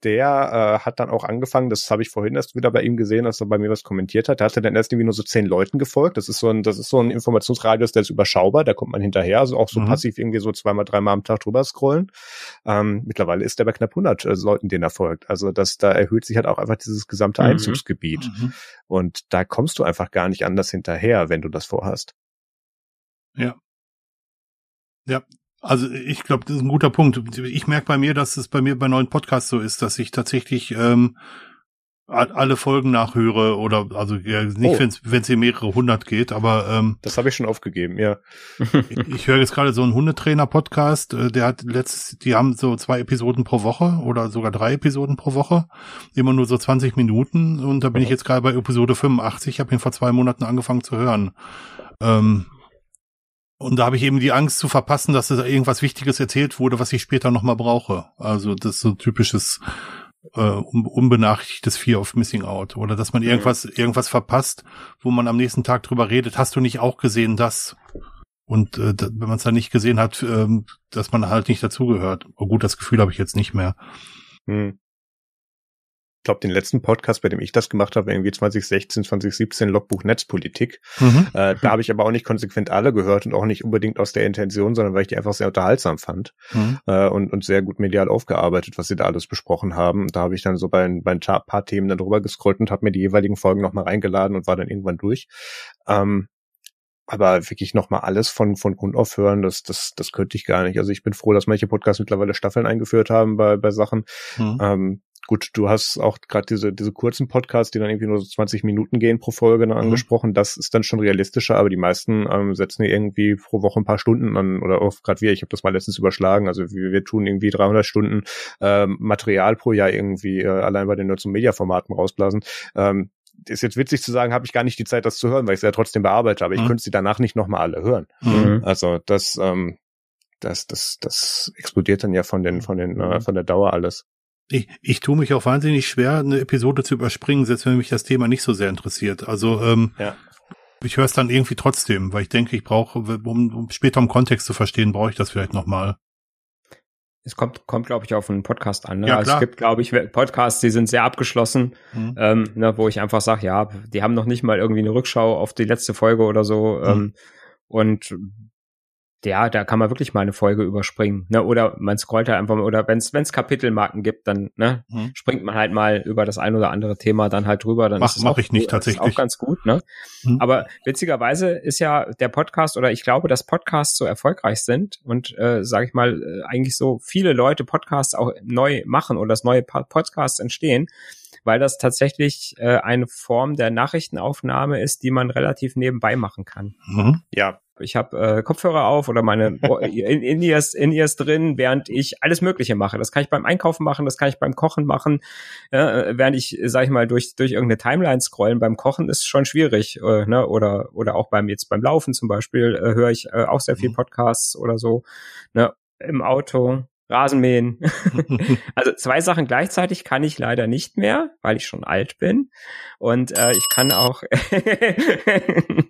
der äh, hat dann auch angefangen, das habe ich vorhin erst wieder bei ihm gesehen, als er bei mir was kommentiert hat. Der hatte dann erst irgendwie nur so zehn Leuten gefolgt. Das ist so ein, das ist so ein Informationsradius, der ist überschaubar, da kommt man hinterher, also auch so mhm. passiv irgendwie so zweimal, dreimal am Tag drüber scrollen. Ähm, mittlerweile ist der bei knapp 100 also Leuten, denen er folgt. Also das, da erhöht sich halt auch einfach dieses gesamte mhm. Einzugsgebiet. Mhm. Und da kommst du einfach gar nicht anders hinterher, wenn du das vorhast. Ja. Ja, also ich glaube, das ist ein guter Punkt. Ich merke bei mir, dass es bei mir bei neuen Podcasts so ist, dass ich tatsächlich ähm, alle Folgen nachhöre oder also ja, nicht, oh. wenn es hier mehrere hundert geht, aber ähm, das habe ich schon aufgegeben, ja. ich, <laughs> ich höre jetzt gerade so einen Hundetrainer-Podcast, äh, der hat letztes, die haben so zwei Episoden pro Woche oder sogar drei Episoden pro Woche, immer nur so 20 Minuten und da bin oh. ich jetzt gerade bei Episode 85, ich habe ihn vor zwei Monaten angefangen zu hören. Ähm, und da habe ich eben die Angst zu verpassen, dass da irgendwas Wichtiges erzählt wurde, was ich später nochmal brauche. Also das ist so typisches äh, unbenachrichtigtes Fear of Missing Out oder dass man irgendwas irgendwas verpasst, wo man am nächsten Tag drüber redet. Hast du nicht auch gesehen das? Und äh, wenn man es dann nicht gesehen hat, äh, dass man halt nicht dazugehört. Oh gut, das Gefühl habe ich jetzt nicht mehr. Hm glaube, den letzten Podcast, bei dem ich das gemacht habe, irgendwie 2016, 2017 Logbuch Netzpolitik. Mhm. Äh, da habe ich aber auch nicht konsequent alle gehört und auch nicht unbedingt aus der Intention, sondern weil ich die einfach sehr unterhaltsam fand mhm. äh, und, und sehr gut medial aufgearbeitet, was sie da alles besprochen haben. Da habe ich dann so bei, bei ein paar Themen dann drüber gescrollt und habe mir die jeweiligen Folgen nochmal reingeladen und war dann irgendwann durch. Ähm, aber wirklich nochmal alles von, von Grund auf hören, das, das, das könnte ich gar nicht. Also ich bin froh, dass manche Podcasts mittlerweile Staffeln eingeführt haben bei, bei Sachen. Mhm. Ähm, Gut, du hast auch gerade diese, diese kurzen Podcasts, die dann irgendwie nur so 20 Minuten gehen pro Folge mhm. angesprochen. Das ist dann schon realistischer, aber die meisten ähm, setzen hier irgendwie pro Woche ein paar Stunden an oder auch gerade wir, ich habe das mal letztens überschlagen. Also wir, wir tun irgendwie 300 Stunden ähm, Material pro Jahr irgendwie äh, allein bei den Nerds- und Media-Formaten rausblasen. Ähm, ist jetzt witzig zu sagen, habe ich gar nicht die Zeit, das zu hören, weil ich es ja trotzdem bearbeite, aber ich mhm. könnte sie danach nicht nochmal alle hören. Mhm. Also das, ähm, das, das, das explodiert dann ja von den, von den, äh, von der Dauer alles. Ich, ich tue mich auch wahnsinnig schwer, eine Episode zu überspringen, selbst wenn mich das Thema nicht so sehr interessiert. Also ähm, ja. ich höre es dann irgendwie trotzdem, weil ich denke, ich brauche, um, um später im Kontext zu verstehen, brauche ich das vielleicht nochmal. Es kommt, kommt glaube ich, auf einen Podcast an. Ne? Ja, also es gibt, glaube ich, Podcasts, die sind sehr abgeschlossen, mhm. ähm, ne, wo ich einfach sage, ja, die haben noch nicht mal irgendwie eine Rückschau auf die letzte Folge oder so. Mhm. Ähm, und ja, da kann man wirklich mal eine Folge überspringen. Ne? Oder man scrollt halt einfach mal, oder wenn es Kapitelmarken gibt, dann ne, hm. springt man halt mal über das ein oder andere Thema dann halt drüber. Dann mach, mach ich nicht tatsächlich. Ist auch ganz gut. Ne? Hm. Aber witzigerweise ist ja der Podcast, oder ich glaube, dass Podcasts so erfolgreich sind und, äh, sage ich mal, äh, eigentlich so viele Leute Podcasts auch neu machen oder dass neue Podcasts entstehen, weil das tatsächlich äh, eine Form der Nachrichtenaufnahme ist, die man relativ nebenbei machen kann. Mhm. Ja, ich habe äh, Kopfhörer auf oder meine <laughs> In-Ears in -Ears drin, während ich alles Mögliche mache. Das kann ich beim Einkaufen machen, das kann ich beim Kochen machen. Äh, während ich, sag ich mal, durch, durch irgendeine Timeline scrollen. Beim Kochen ist schon schwierig. Äh, ne? Oder, oder auch beim jetzt beim Laufen zum Beispiel äh, höre ich äh, auch sehr viel mhm. Podcasts oder so. Ne? Im Auto. Rasenmähen. <laughs> <laughs> also zwei Sachen gleichzeitig kann ich leider nicht mehr, weil ich schon alt bin. Und äh, ich kann auch <laughs>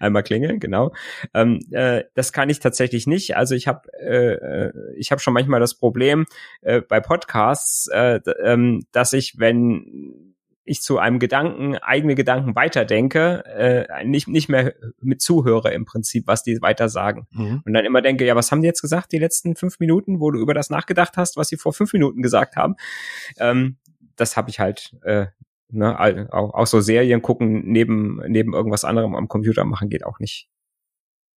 einmal klingeln, genau. Ähm, äh, das kann ich tatsächlich nicht. Also ich habe äh, äh ich habe schon manchmal das Problem äh, bei Podcasts, äh, ähm, dass ich, wenn ich zu einem Gedanken, eigene Gedanken weiterdenke, äh, nicht, nicht mehr mit zuhöre im Prinzip, was die weiter sagen. Mhm. Und dann immer denke, ja, was haben die jetzt gesagt, die letzten fünf Minuten, wo du über das nachgedacht hast, was sie vor fünf Minuten gesagt haben. Ähm, das habe ich halt, äh, ne, auch, auch so Serien gucken, neben, neben irgendwas anderem am Computer machen, geht auch nicht.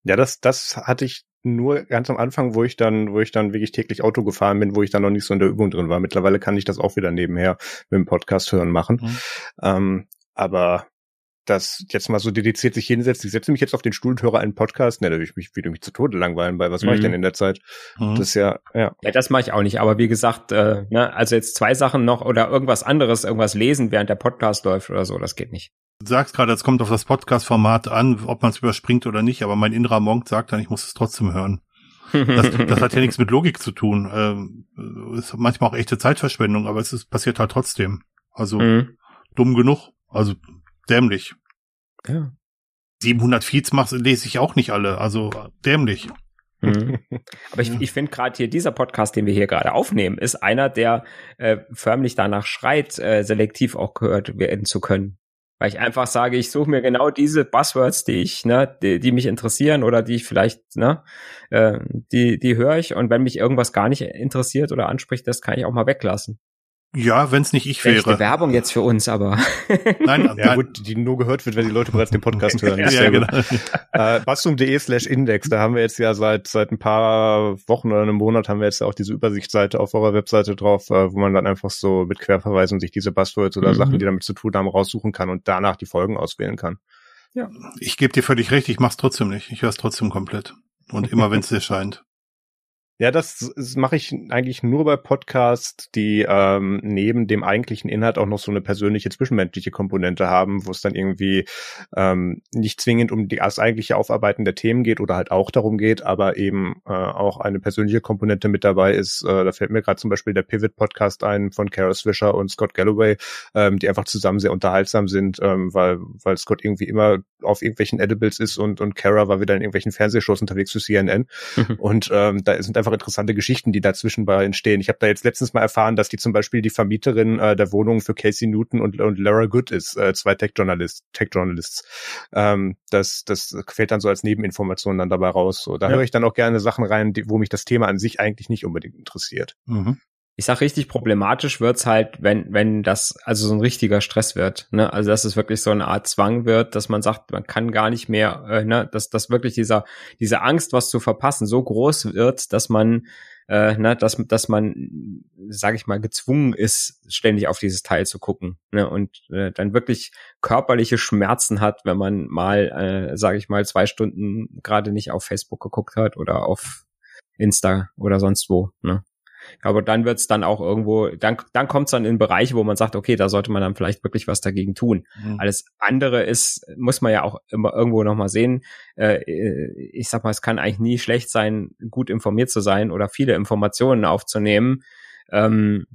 Ja, das, das hatte ich nur ganz am Anfang, wo ich dann, wo ich dann wirklich täglich Auto gefahren bin, wo ich dann noch nicht so in der Übung drin war. Mittlerweile kann ich das auch wieder nebenher mit dem Podcast hören machen. Mhm. Ähm, aber das jetzt mal so dediziert sich hinsetzt, ich setze mich jetzt auf den Stuhl und höre einen Podcast, ne, da würde ich mich wieder mich zu Tode langweilen, weil was mhm. mache ich denn in der Zeit? Mhm. Das ist ja, ja. Ja, das mache ich auch nicht, aber wie gesagt, äh, ne, also jetzt zwei Sachen noch oder irgendwas anderes, irgendwas lesen, während der Podcast läuft oder so, das geht nicht. Du sagst gerade, es kommt auf das Podcast-Format an, ob man es überspringt oder nicht, aber mein innerer Monk sagt dann, ich muss es trotzdem hören. Das, das hat ja nichts mit Logik zu tun. Ähm, ist manchmal auch echte Zeitverschwendung, aber es ist, passiert halt trotzdem. Also mhm. dumm genug. Also dämlich. Ja. 700 Feeds machst, lese ich auch nicht alle, also dämlich. Mhm. <laughs> Aber ich, ich finde gerade hier dieser Podcast, den wir hier gerade aufnehmen, ist einer, der äh, förmlich danach schreit, äh, selektiv auch gehört werden zu können. Weil ich einfach sage, ich suche mir genau diese Buzzwords, die ich, ne, die, die mich interessieren oder die ich vielleicht, ne, äh, die, die höre ich und wenn mich irgendwas gar nicht interessiert oder anspricht, das kann ich auch mal weglassen. Ja, wenn es nicht ich wäre. Echte Werbung jetzt für uns, aber. <laughs> Nein, ja gut, die nur gehört wird, wenn die Leute bereits den Podcast hören. <laughs> ja, ja genau. äh, Bastum.de slash Index, da haben wir jetzt ja seit seit ein paar Wochen oder einem Monat haben wir jetzt ja auch diese Übersichtsseite auf eurer Webseite drauf, äh, wo man dann einfach so mit Querverweisen sich diese Buzzwords oder mhm. Sachen, die damit zu tun haben, raussuchen kann und danach die Folgen auswählen kann. Ja. Ich gebe dir völlig recht, ich mach's trotzdem nicht. Ich höre es trotzdem komplett. Und <laughs> immer wenn es erscheint. Ja, das, das mache ich eigentlich nur bei Podcasts, die ähm, neben dem eigentlichen Inhalt auch noch so eine persönliche zwischenmenschliche Komponente haben, wo es dann irgendwie ähm, nicht zwingend um die, das eigentliche Aufarbeiten der Themen geht oder halt auch darum geht, aber eben äh, auch eine persönliche Komponente mit dabei ist. Äh, da fällt mir gerade zum Beispiel der Pivot Podcast ein von Kara Swisher und Scott Galloway, ähm, die einfach zusammen sehr unterhaltsam sind, ähm, weil weil Scott irgendwie immer auf irgendwelchen Edibles ist und und Kara war wieder in irgendwelchen Fernsehshows unterwegs für CNN mhm. und ähm, da sind einfach interessante Geschichten, die dazwischen bei entstehen. Ich habe da jetzt letztens mal erfahren, dass die zum Beispiel die Vermieterin äh, der Wohnung für Casey Newton und, und Lara Good ist, äh, zwei Tech-Journalists. Tech -Journalists. Ähm, das, das fällt dann so als Nebeninformation dann dabei raus. So, da ja. höre ich dann auch gerne Sachen rein, die, wo mich das Thema an sich eigentlich nicht unbedingt interessiert. Mhm ich sag richtig problematisch wird's halt, wenn wenn das also so ein richtiger Stress wird, ne? Also dass es wirklich so eine Art Zwang wird, dass man sagt, man kann gar nicht mehr, äh, ne? Dass dass wirklich dieser diese Angst, was zu verpassen, so groß wird, dass man äh, ne, dass dass man, sage ich mal, gezwungen ist, ständig auf dieses Teil zu gucken, ne? Und äh, dann wirklich körperliche Schmerzen hat, wenn man mal, äh, sage ich mal, zwei Stunden gerade nicht auf Facebook geguckt hat oder auf Insta oder sonst wo, ne? Aber dann wird's dann auch irgendwo, dann, dann kommt's dann in einen Bereich, wo man sagt, okay, da sollte man dann vielleicht wirklich was dagegen tun. Mhm. Alles andere ist, muss man ja auch immer irgendwo nochmal sehen. Äh, ich sag mal, es kann eigentlich nie schlecht sein, gut informiert zu sein oder viele Informationen aufzunehmen. Ähm,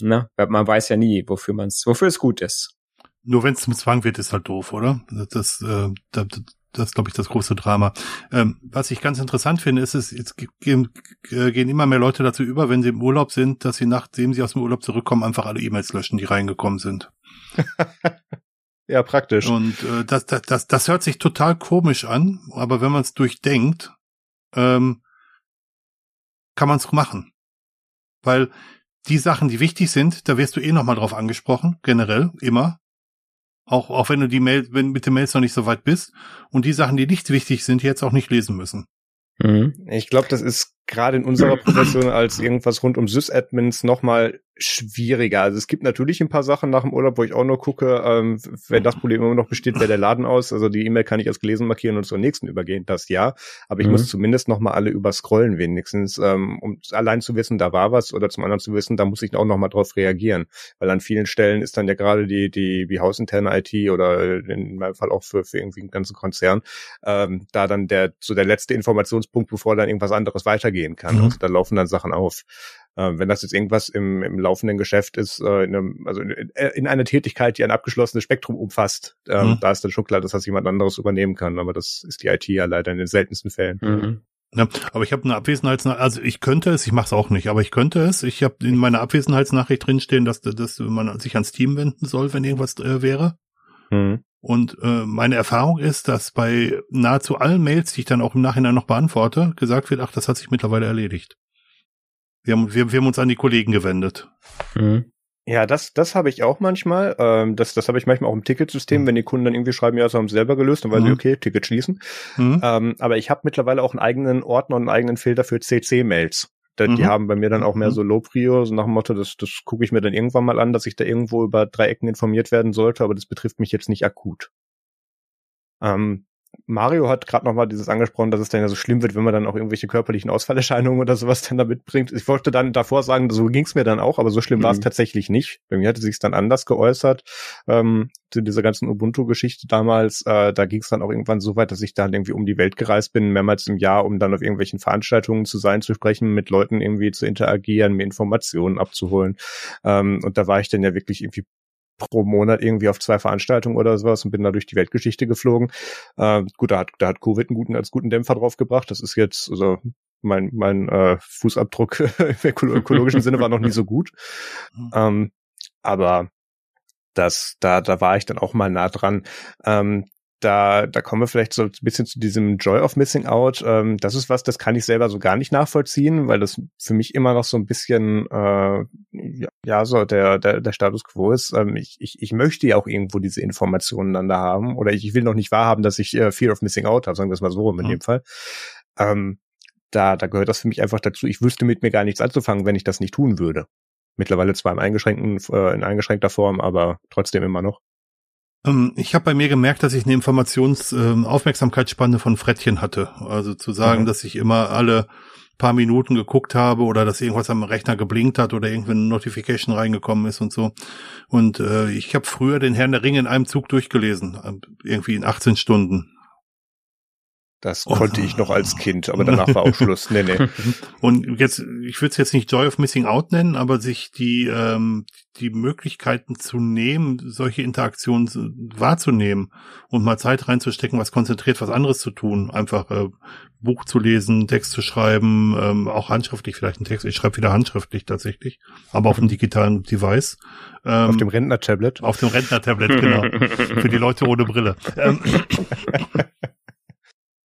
ne? Man weiß ja nie, wofür man's, wofür es gut ist. Nur wenn es zum Zwang wird, ist halt doof, oder? Das, äh, das, das ist, glaube ich, das große Drama. Ähm, was ich ganz interessant finde, ist, es jetzt gehen, äh, gehen immer mehr Leute dazu über, wenn sie im Urlaub sind, dass sie nachdem sie aus dem Urlaub zurückkommen, einfach alle E-Mails löschen, die reingekommen sind. <laughs> ja, praktisch. Und äh, das, das, das, das hört sich total komisch an, aber wenn man es durchdenkt, ähm, kann man es machen. Weil die Sachen, die wichtig sind, da wirst du eh nochmal drauf angesprochen, generell, immer. Auch, auch wenn du die Mail, wenn mit den Mails noch nicht so weit bist und die Sachen, die nicht wichtig sind, jetzt auch nicht lesen müssen. Mhm. Ich glaube, das ist gerade in unserer Profession als irgendwas rund um Sys-Admins nochmal schwieriger. Also es gibt natürlich ein paar Sachen nach dem Urlaub, wo ich auch nur gucke, ähm, wenn das Problem immer noch besteht, wer der Laden aus. Also die E-Mail kann ich als gelesen markieren und zur nächsten übergehen, das ja. Aber ich mhm. muss zumindest noch mal alle überscrollen wenigstens, ähm, um allein zu wissen, da war was oder zum anderen zu wissen, da muss ich auch noch mal drauf reagieren. Weil an vielen Stellen ist dann ja gerade die, die, wie hausinterne IT oder in meinem Fall auch für, für irgendwie einen ganzen Konzern, ähm, da dann der, so der letzte Informationspunkt, bevor dann irgendwas anderes weitergehen kann. Mhm. Also da laufen dann Sachen auf. Äh, wenn das jetzt irgendwas im, im laufenden Geschäft ist, äh, in einem, also in, in einer Tätigkeit, die ein abgeschlossenes Spektrum umfasst, ähm, mhm. da ist dann schon klar, dass das jemand anderes übernehmen kann. Aber das ist die IT ja leider in den seltensten Fällen. Mhm. Ja, aber ich habe eine Abwesenheitsnachricht, also ich könnte es, ich mache es auch nicht, aber ich könnte es. Ich habe in meiner Abwesenheitsnachricht drinstehen, dass, dass man sich ans Team wenden soll, wenn irgendwas äh, wäre. Mhm. Und äh, meine Erfahrung ist, dass bei nahezu allen Mails, die ich dann auch im Nachhinein noch beantworte, gesagt wird, ach, das hat sich mittlerweile erledigt. Wir haben, wir, wir haben uns an die Kollegen gewendet. Mhm. Ja, das, das habe ich auch manchmal. Ähm, das, das habe ich manchmal auch im Ticketsystem, mhm. wenn die Kunden dann irgendwie schreiben, ja, das haben sie selber gelöst, dann weiß mhm. ich, okay, Ticket schließen. Mhm. Ähm, aber ich habe mittlerweile auch einen eigenen Ordner und einen eigenen Filter für CC-Mails. Die mhm. haben bei mir dann auch mehr mhm. so Low-Prio, so nach dem Motto, das, das gucke ich mir dann irgendwann mal an, dass ich da irgendwo über drei Ecken informiert werden sollte, aber das betrifft mich jetzt nicht akut. Ähm, Mario hat gerade noch mal dieses angesprochen, dass es dann ja so schlimm wird, wenn man dann auch irgendwelche körperlichen Ausfallerscheinungen oder sowas dann da mitbringt. Ich wollte dann davor sagen, so ging's mir dann auch, aber so schlimm mhm. war es tatsächlich nicht. Bei mir hatte sich dann anders geäußert. Ähm, zu dieser ganzen Ubuntu-Geschichte damals, äh, da ging's dann auch irgendwann so weit, dass ich dann irgendwie um die Welt gereist bin, mehrmals im Jahr, um dann auf irgendwelchen Veranstaltungen zu sein, zu sprechen, mit Leuten irgendwie zu interagieren, mir Informationen abzuholen. Ähm, und da war ich dann ja wirklich irgendwie pro Monat irgendwie auf zwei Veranstaltungen oder sowas und bin da durch die Weltgeschichte geflogen. Äh, gut, da hat, da hat Covid einen guten, als guten Dämpfer draufgebracht. Das ist jetzt, also mein, mein äh, Fußabdruck <laughs> im ökologischen Sinne war noch nie so gut. <laughs> Ähm, aber das, da, da war ich dann auch mal nah dran. Ähm, da, da kommen wir vielleicht so ein bisschen zu diesem Joy of Missing Out. Ähm, das ist was, das kann ich selber so gar nicht nachvollziehen, weil das für mich immer noch so ein bisschen äh, ja, so der, der, der Status quo ist. Ähm, ich, ich, ich möchte ja auch irgendwo diese Informationen dann da haben. Oder ich, ich will noch nicht wahrhaben, dass ich äh, Fear of Missing Out habe, sagen wir es mal so in mhm. dem Fall. Ähm, da, da gehört das für mich einfach dazu. Ich wüsste mit mir gar nichts anzufangen, wenn ich das nicht tun würde. Mittlerweile zwar im eingeschränkten, äh, in eingeschränkter Form, aber trotzdem immer noch. Ähm, ich habe bei mir gemerkt, dass ich eine Informationsaufmerksamkeitsspanne ähm, von Frettchen hatte. Also zu sagen, mhm. dass ich immer alle paar Minuten geguckt habe oder dass irgendwas am Rechner geblinkt hat oder irgendwie eine Notification reingekommen ist und so. Und äh, ich habe früher den Herrn der Ringe in einem Zug durchgelesen, äh, irgendwie in 18 Stunden. Das oh. konnte ich noch als Kind, aber danach war auch Schluss. Nee, nee. <laughs> Und jetzt, ich würde es jetzt nicht Joy of Missing Out nennen, aber sich die, ähm, die Möglichkeiten zu nehmen, solche Interaktionen wahrzunehmen und mal Zeit reinzustecken, was konzentriert, was anderes zu tun. Einfach äh, Buch zu lesen, Text zu schreiben, ähm, auch handschriftlich vielleicht einen Text. Ich schreibe wieder handschriftlich tatsächlich, aber auf dem digitalen Device. Ähm, auf dem Rentner-Tablet. Auf dem Rentner-Tablet, genau. <laughs> Für die Leute ohne Brille. Ähm, <laughs>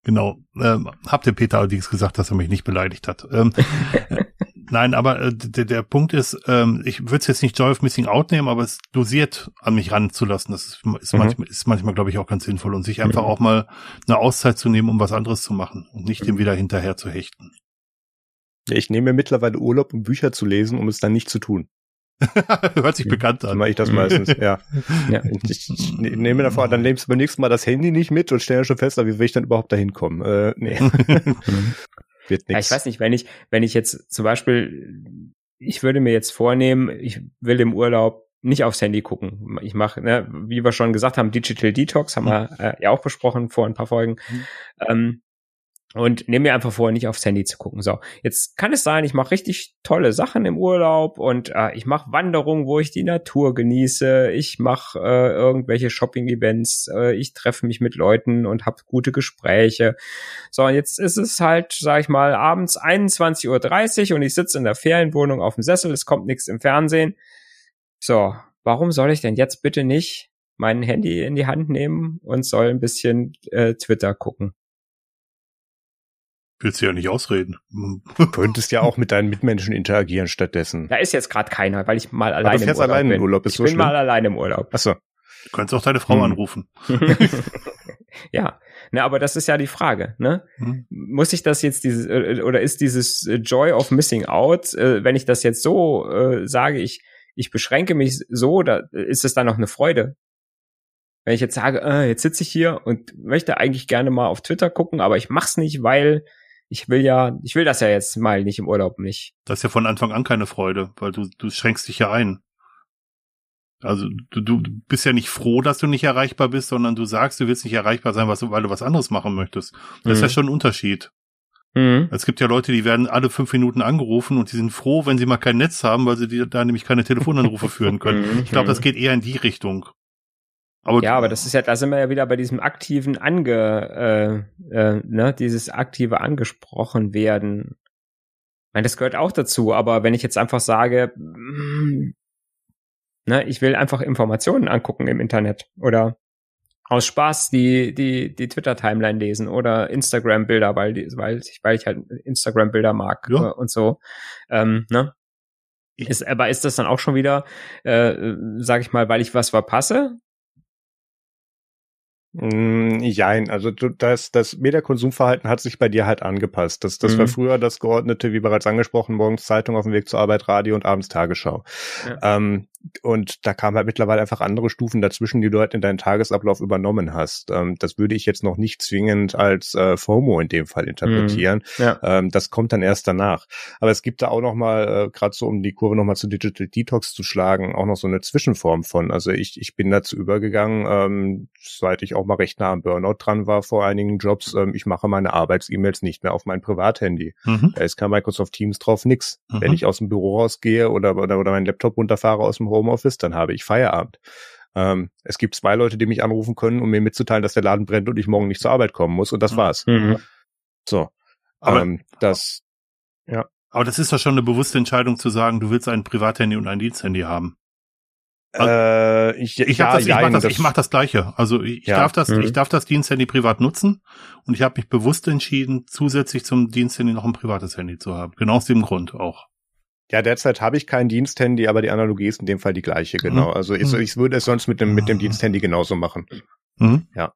Genau. Ähm, habt ihr Peter allerdings gesagt, dass er mich nicht beleidigt hat. Ähm, <laughs> nein, aber äh, der, der Punkt ist, ähm, ich würde es jetzt nicht Joy of Missing Out nehmen, aber es dosiert an mich ranzulassen. Das ist, ist mhm. manchmal, ist manchmal glaube ich, auch ganz sinnvoll und sich einfach mhm. auch mal eine Auszeit zu nehmen, um was anderes zu machen und nicht dem wieder hinterher zu hechten. Ja, ich nehme mir mittlerweile Urlaub, um Bücher zu lesen, um es dann nicht zu tun. <laughs> Hört sich bekannt an. Dann mache ich das meistens, ja. <laughs> ja. Ich, ich nehme davor, dann nimmst du beim nächsten Mal das Handy nicht mit und stelle schon fest, wie will ich dann überhaupt da hinkommen? Äh, nee. <laughs> Wird nix. Ja, ich weiß nicht, wenn ich, wenn ich jetzt zum Beispiel, ich würde mir jetzt vornehmen, ich will im Urlaub nicht aufs Handy gucken. Ich mache, ne, wie wir schon gesagt haben, Digital Detox haben wir äh, ja auch besprochen vor ein paar Folgen. Mhm. Ähm, und nehme mir einfach vor, nicht aufs Handy zu gucken. So, jetzt kann es sein, ich mache richtig tolle Sachen im Urlaub und äh, ich mache Wanderungen, wo ich die Natur genieße. Ich mache äh, irgendwelche Shopping-Events. Äh, ich treffe mich mit Leuten und habe gute Gespräche. So, und jetzt ist es halt, sag ich mal, abends 21.30 Uhr und ich sitze in der Ferienwohnung auf dem Sessel. Es kommt nichts im Fernsehen. So, warum soll ich denn jetzt bitte nicht mein Handy in die Hand nehmen und soll ein bisschen äh, Twitter gucken? Willst du ja nicht ausreden. Du könntest ja auch mit deinen Mitmenschen interagieren stattdessen. Da ist jetzt gerade keiner, weil ich mal alleine im Urlaub allein bin. Im Urlaub. Ist ich so bin schlimm? mal alleine im Urlaub. Achso. Du kannst auch deine Frau hm. anrufen. <laughs> <laughs> ja, ne, aber das ist ja die Frage, ne? Hm. Muss ich das jetzt dieses äh, oder ist dieses Joy of Missing Out, äh, wenn ich das jetzt so äh, sage, ich ich beschränke mich so, da ist es dann noch eine Freude. Wenn ich jetzt sage, äh, jetzt sitze ich hier und möchte eigentlich gerne mal auf Twitter gucken, aber ich mach's nicht, weil ich will ja, ich will das ja jetzt mal nicht im Urlaub nicht. Das ist ja von Anfang an keine Freude, weil du, du schränkst dich ja ein. Also du, du bist ja nicht froh, dass du nicht erreichbar bist, sondern du sagst, du willst nicht erreichbar sein, was, weil du was anderes machen möchtest. Das mhm. ist ja mhm. schon ein Unterschied. Mhm. Es gibt ja Leute, die werden alle fünf Minuten angerufen und die sind froh, wenn sie mal kein Netz haben, weil sie da nämlich keine Telefonanrufe <laughs> führen können. Mhm. Ich glaube, das geht eher in die Richtung. Aber ja, aber das ist ja, da sind wir ja wieder bei diesem aktiven Ange, äh, äh, ne, dieses aktive angesprochen werden. Ich meine, das gehört auch dazu, aber wenn ich jetzt einfach sage, mm, ne, ich will einfach Informationen angucken im Internet oder aus Spaß die, die, die Twitter-Timeline lesen oder Instagram-Bilder, weil, die, weil, ich, weil ich halt Instagram-Bilder mag ja. und so. Ähm, ne? Ist, aber ist das dann auch schon wieder, äh, sag ich mal, weil ich was verpasse? Mm, also du, das, das Mediakonsumverhalten hat sich bei dir halt angepasst. Das, das mhm. war früher das geordnete, wie bereits angesprochen, morgens Zeitung auf dem Weg zur Arbeit, Radio und abends Tagesschau. Ja. Ähm, und da kamen halt mittlerweile einfach andere Stufen dazwischen, die du halt in deinen Tagesablauf übernommen hast. Ähm, das würde ich jetzt noch nicht zwingend als äh, FOMO in dem Fall interpretieren. Mhm. Ja. Ähm, das kommt dann erst danach. Aber es gibt da auch noch mal, äh, gerade so um die Kurve noch mal zu Digital Detox zu schlagen, auch noch so eine Zwischenform von. Also ich, ich bin dazu übergegangen, ähm, seit ich auch mal recht nah am Burnout dran war vor einigen Jobs, ähm, ich mache meine Arbeits-E-Mails nicht mehr auf mein Privathandy. Mhm. Da ist kein Microsoft Teams drauf, nix. Mhm. Wenn ich aus dem Büro rausgehe oder, oder, oder meinen Laptop runterfahre aus dem Homeoffice, dann habe ich Feierabend. Ähm, es gibt zwei Leute, die mich anrufen können, um mir mitzuteilen, dass der Laden brennt und ich morgen nicht zur Arbeit kommen muss und das war's. Mhm. So. Aber, ähm, das, ja. Aber das ist doch schon eine bewusste Entscheidung zu sagen, du willst ein Privathandy und ein Diensthandy haben. Äh, ich ich, ja, das, ich mache das, das, ich mach das Gleiche. Also ich ja. darf das, mhm. ich darf das Diensthandy privat nutzen und ich habe mich bewusst entschieden, zusätzlich zum Diensthandy noch ein privates Handy zu haben. Genau aus dem Grund auch. Ja, derzeit habe ich kein Diensthandy, aber die Analogie ist in dem Fall die gleiche, genau. Mhm. Also ich, ich würde es sonst mit dem, mit dem Diensthandy genauso machen. Mhm. Ja.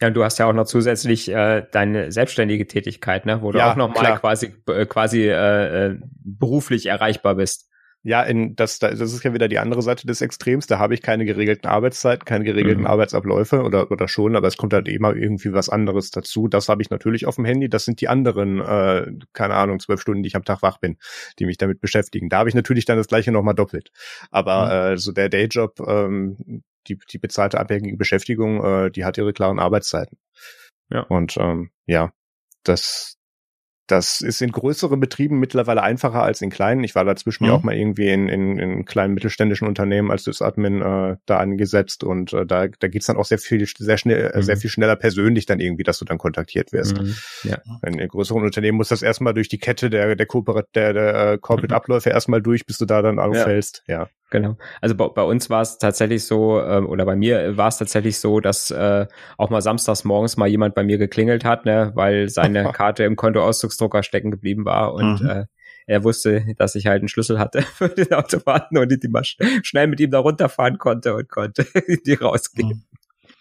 Ja, und du hast ja auch noch zusätzlich äh, deine selbstständige Tätigkeit, ne, wo du ja, auch noch mal quasi äh, quasi äh, äh, beruflich erreichbar bist. Ja, in das, das ist ja wieder die andere Seite des Extrems. Da habe ich keine geregelten Arbeitszeiten, keine geregelten mhm. Arbeitsabläufe oder, oder schon, aber es kommt halt immer irgendwie was anderes dazu. Das habe ich natürlich auf dem Handy. Das sind die anderen, äh, keine Ahnung, zwölf Stunden, die ich am Tag wach bin, die mich damit beschäftigen. Da habe ich natürlich dann das gleiche nochmal doppelt. Aber mhm. äh, so der Dayjob, ähm, die, die bezahlte abhängige Beschäftigung, äh, die hat ihre klaren Arbeitszeiten. Ja. Und ähm, ja, das, das ist in größeren Betrieben mittlerweile einfacher als in kleinen. Ich war dazwischen ja mhm. auch mal irgendwie in, in, in kleinen mittelständischen Unternehmen als das Admin äh, da angesetzt und äh, da, da geht's dann auch sehr viel, sehr schnell, mhm. sehr viel schneller persönlich dann irgendwie, dass du dann kontaktiert wirst. Mhm. Ja. In, in größeren Unternehmen muss das erstmal durch die Kette der, der, Kooperat der, der äh, Corporate Abläufe erstmal durch, bis du da dann auffällst. Ja. ja. Genau. Also bei, bei uns war es tatsächlich so, ähm, oder bei mir war es tatsächlich so, dass äh, auch mal samstags morgens mal jemand bei mir geklingelt hat, ne, weil seine <laughs> Karte im Kontoauszugsdrucker stecken geblieben war und mhm. äh, er wusste, dass ich halt einen Schlüssel hatte <laughs> für den Automaten und die mal schnell mit ihm da runterfahren konnte und konnte <laughs> die rausgeben. Mhm.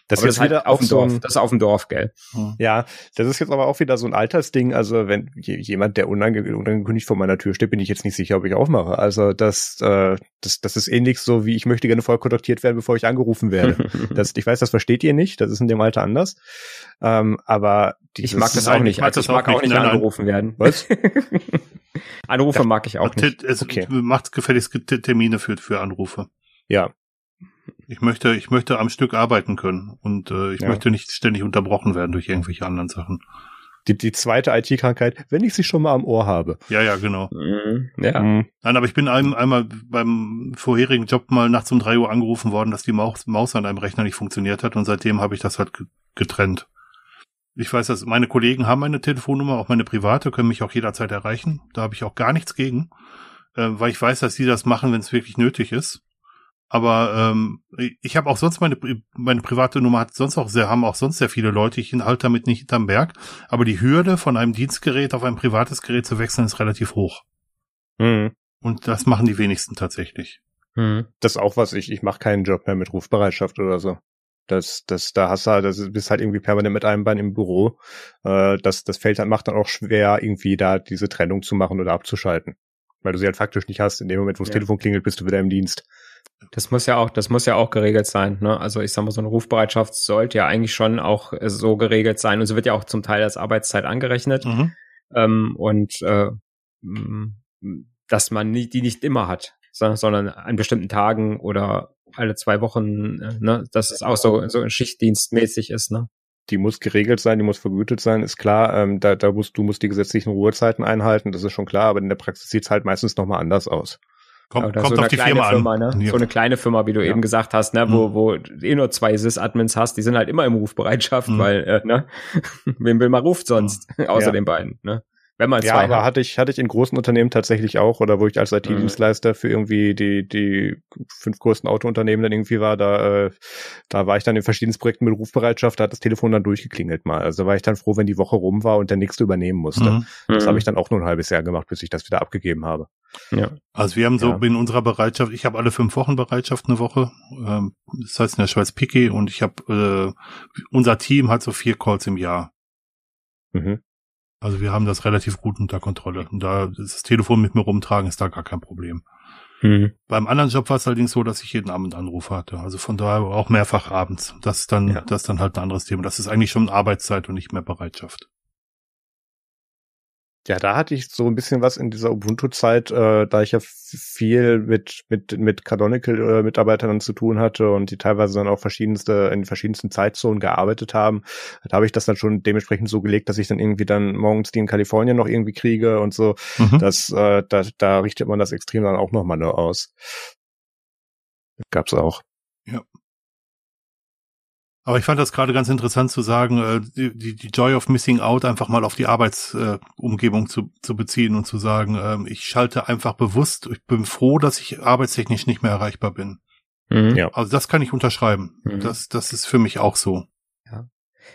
Das, ist halt wieder auf dem so Dorf. Das ist auf dem Dorf, gell? Hm. Ja, das ist jetzt aber auch wieder so ein Altersding. Also wenn jemand, der unange unangekündigt vor meiner Tür steht, bin ich jetzt nicht sicher, ob ich aufmache. Also das, äh, das, das ist ähnlich so, wie ich möchte gerne voll kontaktiert werden, bevor ich angerufen werde. <laughs> das, ich weiß, das versteht ihr nicht. Das ist in dem Alter anders. Ähm, aber ich mag das auch nicht. Ich mag, also ich mag auch nicht nein, angerufen werden. Was? <laughs> Anrufe mag ich auch nicht. Es okay. macht gefälligst Termine für, für Anrufe. Ja, ich möchte, ich möchte am Stück arbeiten können und äh, ich ja. möchte nicht ständig unterbrochen werden durch irgendwelche anderen Sachen. Die, die zweite IT-Krankheit, wenn ich sie schon mal am Ohr habe. Ja, ja, genau. Mhm, ja. Mhm. Nein, aber ich bin einem, einmal beim vorherigen Job mal nachts um drei Uhr angerufen worden, dass die Maus, Maus an einem Rechner nicht funktioniert hat und seitdem habe ich das halt getrennt. Ich weiß, dass meine Kollegen haben meine Telefonnummer, auch meine private, können mich auch jederzeit erreichen. Da habe ich auch gar nichts gegen, äh, weil ich weiß, dass sie das machen, wenn es wirklich nötig ist. Aber ähm, ich habe auch sonst meine meine private Nummer hat sonst auch sehr haben auch sonst sehr viele Leute. Ich halte damit nicht hinterm Berg. Aber die Hürde von einem Dienstgerät auf ein privates Gerät zu wechseln ist relativ hoch. Mhm. Und das machen die wenigsten tatsächlich. Mhm. Das ist auch was ich ich mache keinen Job mehr mit Rufbereitschaft oder so. Das, das, da hast du halt, das bist halt irgendwie permanent mit einem Bein im Büro. Äh, das, das fällt dann, macht dann auch schwer, irgendwie da diese Trennung zu machen oder abzuschalten. Weil du sie halt faktisch nicht hast. In dem Moment, wo das ja. Telefon klingelt, bist du wieder im Dienst. Das muss ja auch, das muss ja auch geregelt sein. Ne? Also ich sag mal, so eine Rufbereitschaft sollte ja eigentlich schon auch äh, so geregelt sein. Und sie wird ja auch zum Teil als Arbeitszeit angerechnet. Mhm. Ähm, und äh, dass man nie, die nicht immer hat, sondern an bestimmten Tagen oder alle zwei Wochen, äh, ne, dass es auch so, so schichtdienstmäßig ist, ne? Die muss geregelt sein, die muss vergütet sein, ist klar. Ähm, da, da musst du musst die gesetzlichen Ruhezeiten einhalten, das ist schon klar, aber in der Praxis sieht's halt meistens nochmal anders aus. Kommt, Oder kommt so auf die kleine Firma, Firma, an. ne? Ja. So eine kleine Firma, wie du Ja. eben gesagt hast, ne? Wo, Mhm. wo du eh nur zwei Sys-Admins hast, die sind halt immer im Rufbereitschaft, Mhm. weil, äh, ne? <laughs> Wem will man ruft sonst? <laughs> Außer Ja. den beiden, ne? Wenn man Ja, zwei aber hat. hatte ich, hatte ich in großen Unternehmen tatsächlich auch, oder wo ich als IT-Dienstleister für irgendwie die, die fünf größten Autounternehmen dann irgendwie war, da, äh, da war ich dann in verschiedenen Projekten mit Rufbereitschaft, da hat das Telefon dann durchgeklingelt mal. Also da war ich dann froh, wenn die Woche rum war und der nächste übernehmen musste. Mhm. Das Mhm. habe ich dann auch nur ein halbes Jahr gemacht, bis ich das wieder abgegeben habe. Ja. Also wir haben so Ja. in unserer Bereitschaft, ich habe alle fünf Wochen Bereitschaft eine Woche. Ähm, das heißt in der Schweiz Piquet und ich habe äh, unser Team hat so vier Calls im Jahr. Mhm. Also wir haben das relativ gut unter Kontrolle. Und da das Telefon mit mir rumtragen ist da gar kein Problem. Mhm. Beim anderen Job war es allerdings so, dass ich jeden Abend Anrufe hatte. Also von daher auch mehrfach abends. Das ist dann, Ja. das ist dann halt ein anderes Thema. Das ist eigentlich schon Arbeitszeit und nicht mehr Bereitschaft. Ja, da hatte ich so ein bisschen was in dieser Ubuntu-Zeit, äh, da ich ja viel mit mit mit Canonical-Mitarbeitern dann zu tun hatte und die teilweise dann auch verschiedenste in verschiedensten Zeitzonen gearbeitet haben. Da habe ich das dann schon dementsprechend so gelegt, dass ich dann irgendwie dann morgens die in Kalifornien noch irgendwie kriege und so. Mhm. Das, äh, da, da richtet man das extrem dann auch nochmal nur aus. Gab's auch. Aber ich fand das gerade ganz interessant zu sagen, äh, die, die, die Joy of Missing Out einfach mal auf die Arbeitsumgebung äh, Umgebung zu, zu beziehen und zu sagen, ähm, ich schalte einfach bewusst, ich bin froh, dass ich arbeitstechnisch nicht mehr erreichbar bin. Mhm. Ja. Also das kann ich unterschreiben. Mhm. Das, das ist für mich auch so.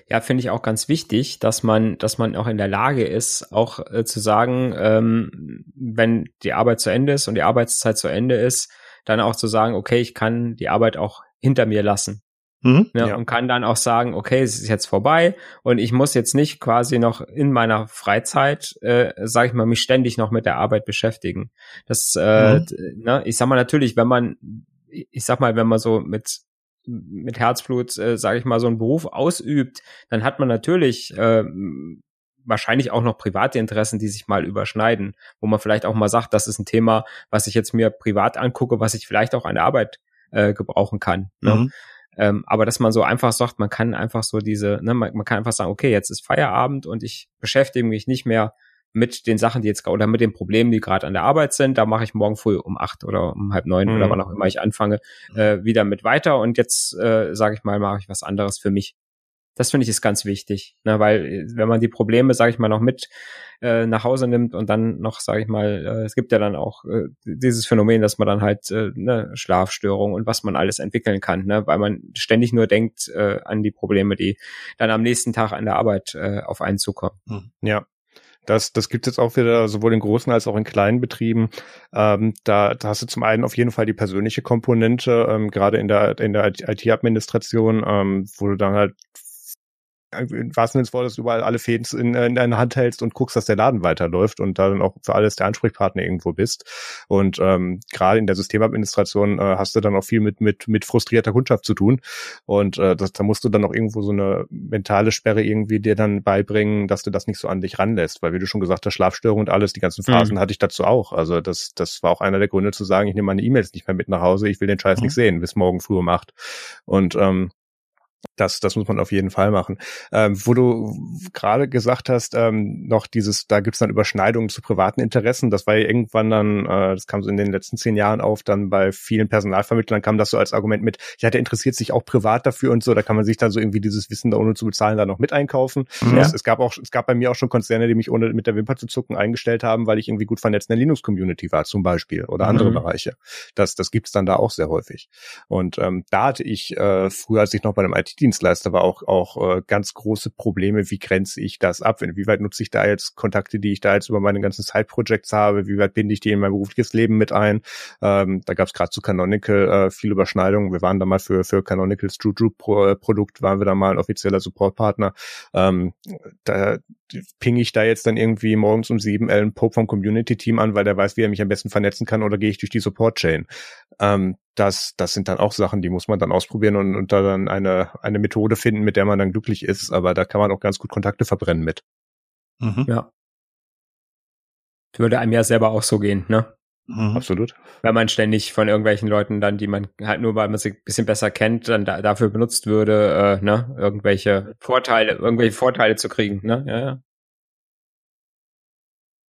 Ja, finde ich auch ganz wichtig, dass man, dass man auch in der Lage ist, auch äh, zu sagen, ähm, wenn die Arbeit zu Ende ist und die Arbeitszeit zu Ende ist, dann auch zu sagen, okay, ich kann die Arbeit auch hinter mir lassen. Mhm. Ne, Ja. Und kann dann auch sagen, okay, es ist jetzt vorbei und ich muss jetzt nicht quasi noch in meiner Freizeit, äh, sage ich mal, mich ständig noch mit der Arbeit beschäftigen. Das, äh, Mhm. ne, ich sag mal natürlich, wenn man, ich sag mal, wenn man so mit mit Herzblut, äh, sage ich mal, so einen Beruf ausübt, dann hat man natürlich ähm, wahrscheinlich auch noch private Interessen, die sich mal überschneiden, wo man vielleicht auch mal sagt, das ist ein Thema, was ich jetzt mir privat angucke, was ich vielleicht auch an der Arbeit äh, gebrauchen kann. Ne? Mhm. Ähm, aber dass man so einfach sagt, man kann einfach so diese, ne, man, man kann einfach sagen, okay, jetzt ist Feierabend und ich beschäftige mich nicht mehr mit den Sachen, die jetzt oder mit den Problemen, die gerade an der Arbeit sind. Da mache ich morgen früh um acht oder um halb neun Mhm. oder wann auch immer ich anfange, äh, wieder mit weiter. Und jetzt, äh, sage ich mal, mache ich was anderes für mich. Das finde ich ist ganz wichtig, ne, weil äh, wenn man die Probleme, sage ich mal, noch mit äh, nach Hause nimmt und dann noch, sage ich mal, äh, es gibt ja dann auch äh, dieses Phänomen, dass man dann halt äh, ne, Schlafstörungen und was man alles entwickeln kann, ne, weil man ständig nur denkt äh, an die Probleme, die dann am nächsten Tag an der Arbeit äh, auf einen zukommen. Ja. Das, das gibt es jetzt auch wieder sowohl in großen als auch in kleinen Betrieben. Ähm, da, da hast du zum einen auf jeden Fall die persönliche Komponente, ähm, gerade in der, in der IT-Administration, ähm, wo du dann halt im wahrsten Sinne des Wortes überall alle Fäden in, in deiner Hand hältst und guckst, dass der Laden weiterläuft und da dann auch für alles der Ansprechpartner irgendwo bist. Und ähm, gerade in der Systemadministration äh, hast du dann auch viel mit, mit, mit frustrierter Kundschaft zu tun. Und äh, das, da musst du dann auch irgendwo so eine mentale Sperre irgendwie dir dann beibringen, dass du das nicht so an dich ranlässt. Weil wie du schon gesagt hast, Schlafstörung und alles, die ganzen Phasen Mhm. hatte ich dazu auch. Also das, das war auch einer der Gründe zu sagen, ich nehme meine E-Mails nicht mehr mit nach Hause, ich will den Scheiß Mhm. nicht sehen, bis morgen früh um acht. Und ähm, das, das muss man auf jeden Fall machen. Ähm, wo du gerade gesagt hast, ähm, noch dieses, da gibt's dann Überschneidungen zu privaten Interessen. Das war ja irgendwann dann, äh, das kam so in den letzten zehn Jahren auf, dann bei vielen Personalvermittlern kam das so als Argument mit, ja, der interessiert sich auch privat dafür und so. Da kann man sich dann so irgendwie dieses Wissen da ohne zu bezahlen da noch mit einkaufen. Mhm. Es, es gab auch, es gab bei mir auch schon Konzerne, die mich ohne mit der Wimper zu zucken eingestellt haben, weil ich irgendwie gut vernetzt in der Linux-Community war zum Beispiel oder andere Mhm. Bereiche. Das, das gibt's dann da auch sehr häufig. Und ähm, da hatte ich äh, früher, als ich noch bei einem IT-Dienstleister war, auch, auch äh, ganz große Probleme, wie grenze ich das ab? Inwieweit nutze ich da jetzt Kontakte, die ich da jetzt über meine ganzen Side-Projects habe? Wie weit binde ich die in mein berufliches Leben mit ein? Ähm, da gab es gerade zu Canonical äh, viele Überschneidungen. Wir waren da mal für, für Canonicals Pro, äh, waren wir da mal ein offizieller Supportpartner. Ähm, da ping ich da jetzt dann irgendwie morgens um sieben Ellen Pope vom Community-Team an, weil der weiß, wie er mich am besten vernetzen kann, oder gehe ich durch die Support-Chain? Ähm, das, das sind dann auch Sachen, die muss man dann ausprobieren und, und da dann eine, eine Methode finden, mit der man dann glücklich ist. Aber da kann man auch ganz gut Kontakte verbrennen mit. Mhm. Ja. Würde einem ja selber auch so gehen, ne? Mhm. Absolut. Wenn man ständig von irgendwelchen Leuten dann, die man halt nur, weil man sie ein bisschen besser kennt, dann da, dafür benutzt würde, äh, ne, irgendwelche Vorteile, irgendwelche Vorteile zu kriegen, ne? Ja, ja.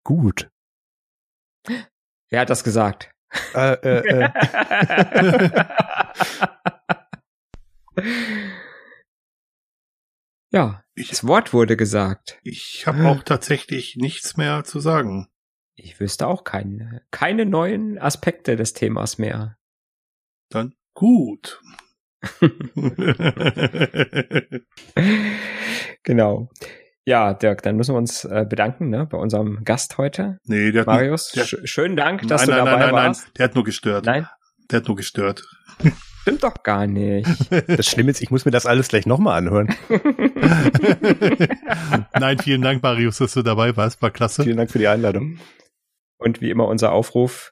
Gut. Wer hat das gesagt? Äh, äh, äh. <laughs> ja, Ich, das Wort wurde gesagt. ich habe auch tatsächlich nichts mehr zu sagen. Ich wüsste auch keine, keine neuen Aspekte des Themas mehr. Dann gut. <laughs> <laughs> genau. Ja, Dirk, dann müssen wir uns äh, bedanken ne, bei unserem Gast heute, nee, der hat Marius. der- sch schönen Dank, dass nein, du nein, dabei nein, nein, warst. nein, der hat nur gestört. Nein, Der hat nur gestört. <laughs> stimmt doch gar nicht. <laughs> das Schlimme ist, ich muss mir das alles gleich nochmal anhören. <laughs> Nein, vielen Dank, Marius, dass du dabei warst. War klasse. Vielen Dank für die Einladung. Und wie immer unser Aufruf,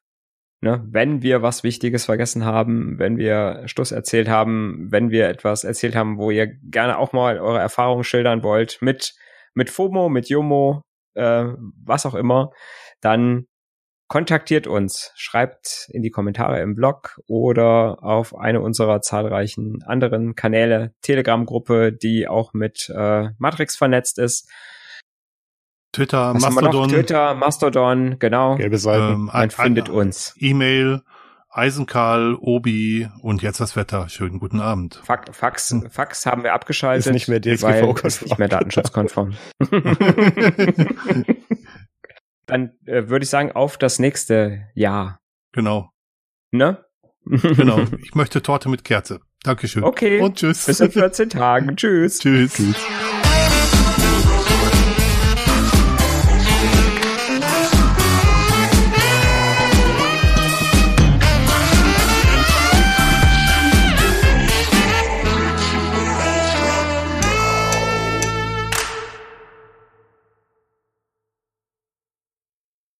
ne, wenn wir was Wichtiges vergessen haben, wenn wir Schluss erzählt haben, wenn wir etwas erzählt haben, wo ihr gerne auch mal eure Erfahrungen schildern wollt, mit, mit FOMO, mit JOMO, äh, was auch immer, dann kontaktiert uns, schreibt in die Kommentare im Blog oder auf eine unserer zahlreichen anderen Kanäle, Telegram-Gruppe, die auch mit äh, Matrix vernetzt ist. Twitter, Was? Mastodon, Twitter, Mastodon, genau. Gelbe Seiten. ähm, Man ein- findet uns. E-Mail, Eisenkarl, Obi und jetzt das Wetter. Schönen guten Abend. Fax, Fax, Fax haben wir abgeschaltet. Ist nicht mehr weil DSGVO-konform. ist nicht mehr datenschutzkonform. <laughs> Dann äh, würde ich sagen, auf das nächste Jahr. Genau, Ne? genau. <laughs> Ich möchte Torte mit Kerze. Dankeschön. Okay. Und tschüss. Bis in 14 Tagen. <laughs> Tschüss. Tschüss. Tschüss.